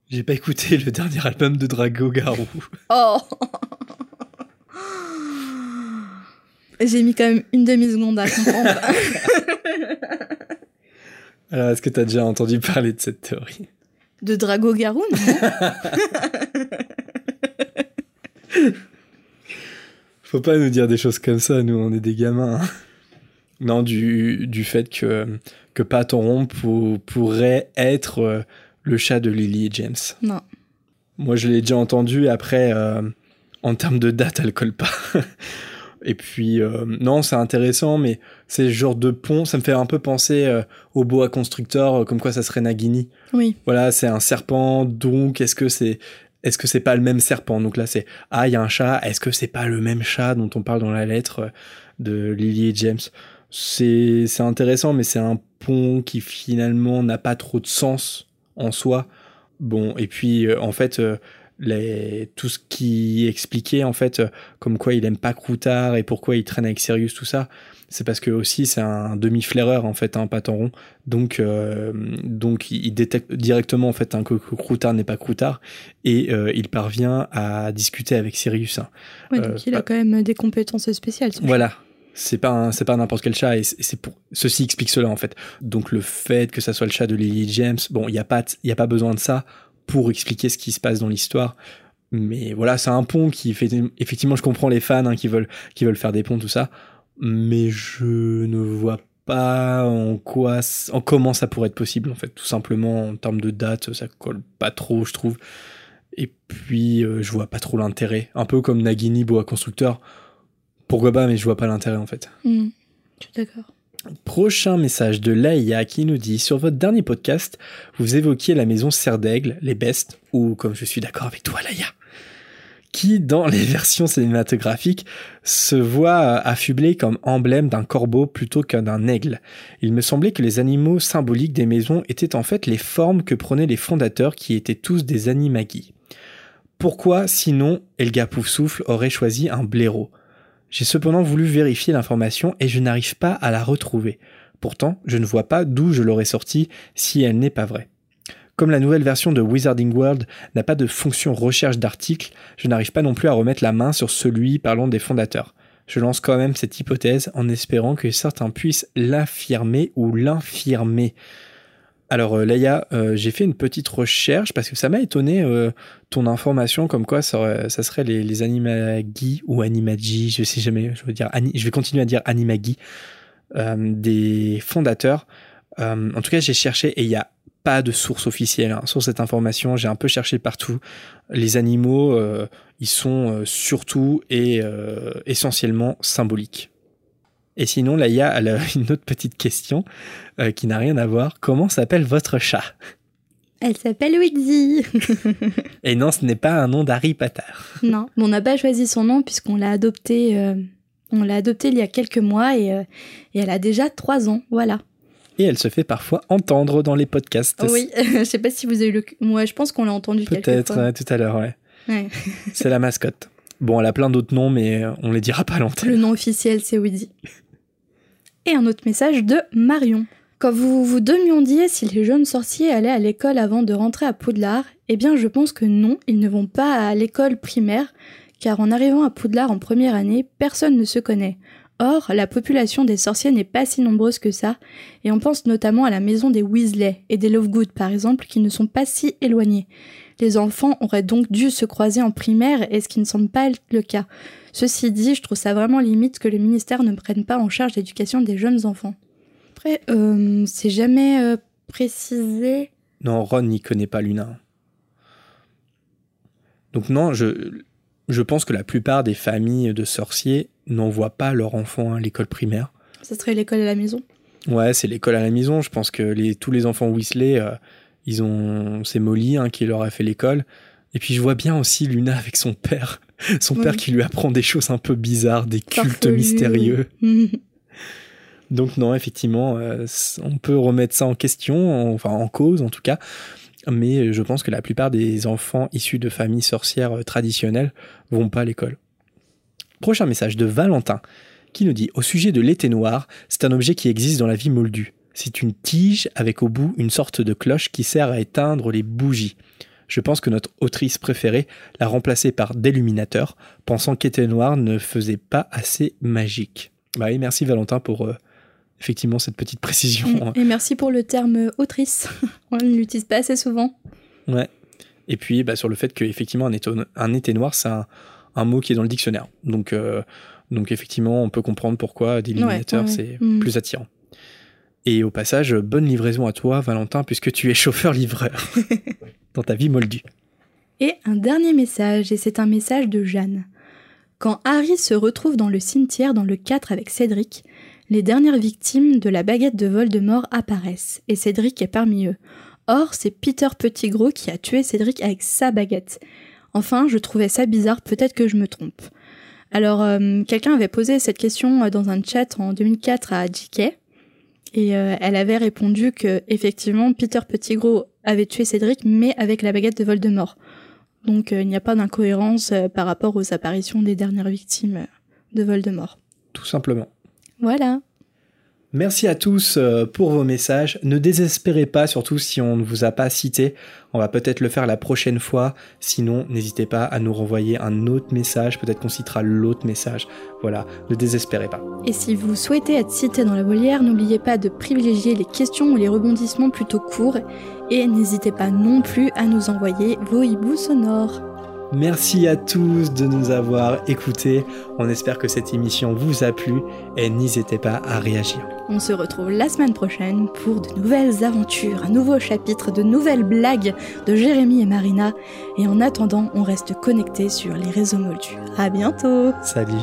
J'ai pas écouté le dernier album de Drago Garou. Oh J'ai mis quand même une demi-seconde à comprendre. Alors, est-ce que tu as déjà entendu parler de cette théorie? De Drago Garou, Faut pas nous dire des choses comme ça, nous on est des gamins. hein. Non, du, du fait que, que pour- pourrait être euh, le chat de Lily et James. Non. Moi je l'ai déjà entendu, après euh, en termes de date elle colle pas. Et puis euh, non c'est intéressant mais c'est le genre de pont, ça me fait un peu penser euh, au boa constructeur, comme quoi ça serait Nagini. Oui. Voilà, c'est un serpent, donc est-ce que c'est est-ce que c'est pas le même serpent? Donc là c'est ah il y a un chat, est-ce que c'est pas le même chat dont on parle dans la lettre euh, de Lily et James? C'est c'est intéressant mais c'est un pont qui finalement n'a pas trop de sens en soi. Bon et puis euh, en fait euh, les, tout ce qui expliquait en fait euh, comme quoi il aime pas Croutard et pourquoi il traîne avec Sirius tout ça c'est parce que aussi c'est un demi flaireur en fait un patin rond donc euh, donc il détecte directement en fait hein, que, que Croutard n'est pas Croutard et euh, il parvient à discuter avec Sirius hein. Ouais, Euh, donc il a quand même des compétences spéciales. voilà c'est pas un- c'est pas n'importe quel chat et c'est pour ceci explique cela en fait donc le fait que ça soit le chat de Lily James bon il y a pas il y a pas besoin de ça pour expliquer ce qui se passe dans l'histoire. Mais voilà c'est un pont qui fait effectivement je comprends les fans hein, qui veulent qui veulent faire des ponts tout ça. Mais je ne vois pas en quoi en comment ça pourrait être possible en fait. Tout simplement en termes de date ça colle pas trop je trouve. Et puis euh, je vois pas trop l'intérêt. Un peu comme Nagini boa constructeur. Pourquoi pas mais je vois pas l'intérêt en fait. Hmm, Je suis d'accord. Prochain message de Laïa qui nous dit Sur votre dernier podcast, vous évoquiez la maison Serre d'Aigle, les Bestes, ou comme je suis d'accord avec toi, Laïa, qui, dans les versions cinématographiques, se voit euh, affublé comme emblème d'un corbeau plutôt qu'un d'un aigle. Il me semblait que les animaux symboliques des maisons étaient en fait les formes que prenaient les fondateurs qui étaient tous des animagis. Pourquoi, sinon, Elga Poufsouffle aurait choisi un blaireau? J'ai cependant voulu vérifier l'information et je n'arrive pas à la retrouver. Pourtant, je ne vois pas d'où je l'aurais sortie si elle n'est pas vraie. Comme la nouvelle version de Wizarding World n'a pas de fonction recherche d'articles, je n'arrive pas non plus à remettre la main sur celui parlant des fondateurs. Je lance quand même cette hypothèse en espérant que certains puissent l'affirmer ou l'infirmer. Alors euh, Leia, euh, j'ai fait une petite recherche parce que ça m'a étonné euh, ton information comme quoi ça, serait les, les animagi ou animagi, je sais jamais, je veux dire, je vais continuer à dire animagi des fondateurs. En tout cas, j'ai cherché et il n'y a pas de source officielle hein, sur cette information. J'ai un peu cherché partout. Les animaux, ils sont surtout et essentiellement symboliques. Et sinon, Laïa, a une autre petite question euh, qui n'a rien à voir. Comment s'appelle votre chat? Elle s'appelle Weezy. Et non, ce n'est pas un nom d'Harry Potter. non, on n'a pas choisi son nom puisqu'on l'a adopté. euh, on l'a adopté il y a quelques mois et, euh, et elle a déjà trois ans. Voilà. Et elle se fait parfois entendre dans les podcasts. Oui, je sais pas si vous avez eu le. Moi, je pense qu'on l'a entendu Peut-être euh, tout à l'heure, ouais. Ouais. C'est la mascotte. Bon, elle a plein d'autres noms, mais on les dira pas l'antenne. Le nom officiel, c'est Weezy. Et un autre message de Marion. Quand vous vous demandiez si les jeunes sorciers allaient à l'école avant de rentrer à Poudlard, eh bien je pense que non, ils ne vont pas à l'école primaire, car en arrivant à Poudlard en première année, personne ne se connaît. Or, la population des sorciers n'est pas si nombreuse que ça, et on pense notamment à la maison des Weasley et des Lovegood par exemple, qui ne sont pas si éloignés. Les enfants auraient donc dû se croiser en primaire, et ce qui ne semble pas être le cas. Ceci dit, je trouve ça vraiment limite que le ministère ne prenne pas en charge l'éducation des jeunes enfants. Après, euh, c'est jamais euh, précisé. Non, Ron n'y connaît pas Luna. Donc non, je, je pense que la plupart des familles de sorciers n'envoient pas leur enfant à l'école primaire. Ça serait l'école à la maison. Ouais, c'est l'école à la maison. Je pense que les, tous les enfants Weasley, euh, ils ont, c'est Molly hein, qui leur a fait l'école. Et puis je vois bien aussi Luna avec son père, son Oui. père qui lui apprend des choses un peu bizarres, des cultes mystérieux. Donc non, effectivement, euh, on peut remettre ça en question, en- enfin en cause en tout cas, mais je pense que la plupart des enfants issus de familles sorcières euh, traditionnelles vont pas à l'école. Prochain message de Valentin qui nous dit au sujet de l'été noir, c'est un objet qui existe dans la vie moldue. C'est une tige avec au bout une sorte de cloche qui sert à éteindre les bougies. Je pense que notre autrice préférée l'a remplacé par d'illuminateur, pensant qu'été noir ne faisait pas assez magique. Bah oui, merci Valentin pour euh, effectivement cette petite précision. Et merci pour le terme autrice. On ne l'utilise pas assez souvent. Ouais. Et puis bah, sur le fait qu'effectivement un été, un été noir, c'est un, un mot qui est dans le dictionnaire. Donc, euh, donc effectivement, on peut comprendre pourquoi Ouais, ouais, c'est. Mm. plus attirant. Et au passage, bonne livraison à toi, Valentin, puisque tu es chauffeur-livreur dans ta vie moldue. Et un dernier message, et c'est un message de Jeanne. Quand Harry se retrouve dans le cimetière dans le 4 avec Cédric, les dernières victimes de la baguette de Voldemort apparaissent, et Cédric est parmi eux. Or, c'est Peter Pettigrew qui a tué Cédric avec sa baguette. Enfin, je trouvais ça bizarre, peut-être que je me trompe. Alors, euh, quelqu'un avait posé cette question euh, dans un chat en 2004 à JK, et euh, elle avait répondu que, effectivement, Peter Pettigrew avait tué Cédric, mais avec la baguette de Voldemort. Donc euh, il n'y a pas d'incohérence euh, par rapport aux apparitions des dernières victimes de Voldemort. Tout simplement. Voilà. Merci à tous euh, pour vos messages. Ne désespérez pas, surtout si on ne vous a pas cité. On va peut-être le faire la prochaine fois. Sinon, n'hésitez pas à nous renvoyer un autre message. Peut-être qu'on citera l'autre message. Voilà, ne désespérez pas. Et si vous souhaitez être cité dans la volière, n'oubliez pas de privilégier les questions ou les rebondissements plutôt courts. Et n'hésitez pas non plus à nous envoyer vos hiboux sonores. Merci à tous de nous avoir écoutés. On espère que cette émission vous a plu et n'hésitez pas à réagir. On se retrouve la semaine prochaine pour de nouvelles aventures, un nouveau chapitre, de nouvelles blagues de Jérémy et Marina. Et en attendant, on reste connectés sur les réseaux moldus. À bientôt. Salut.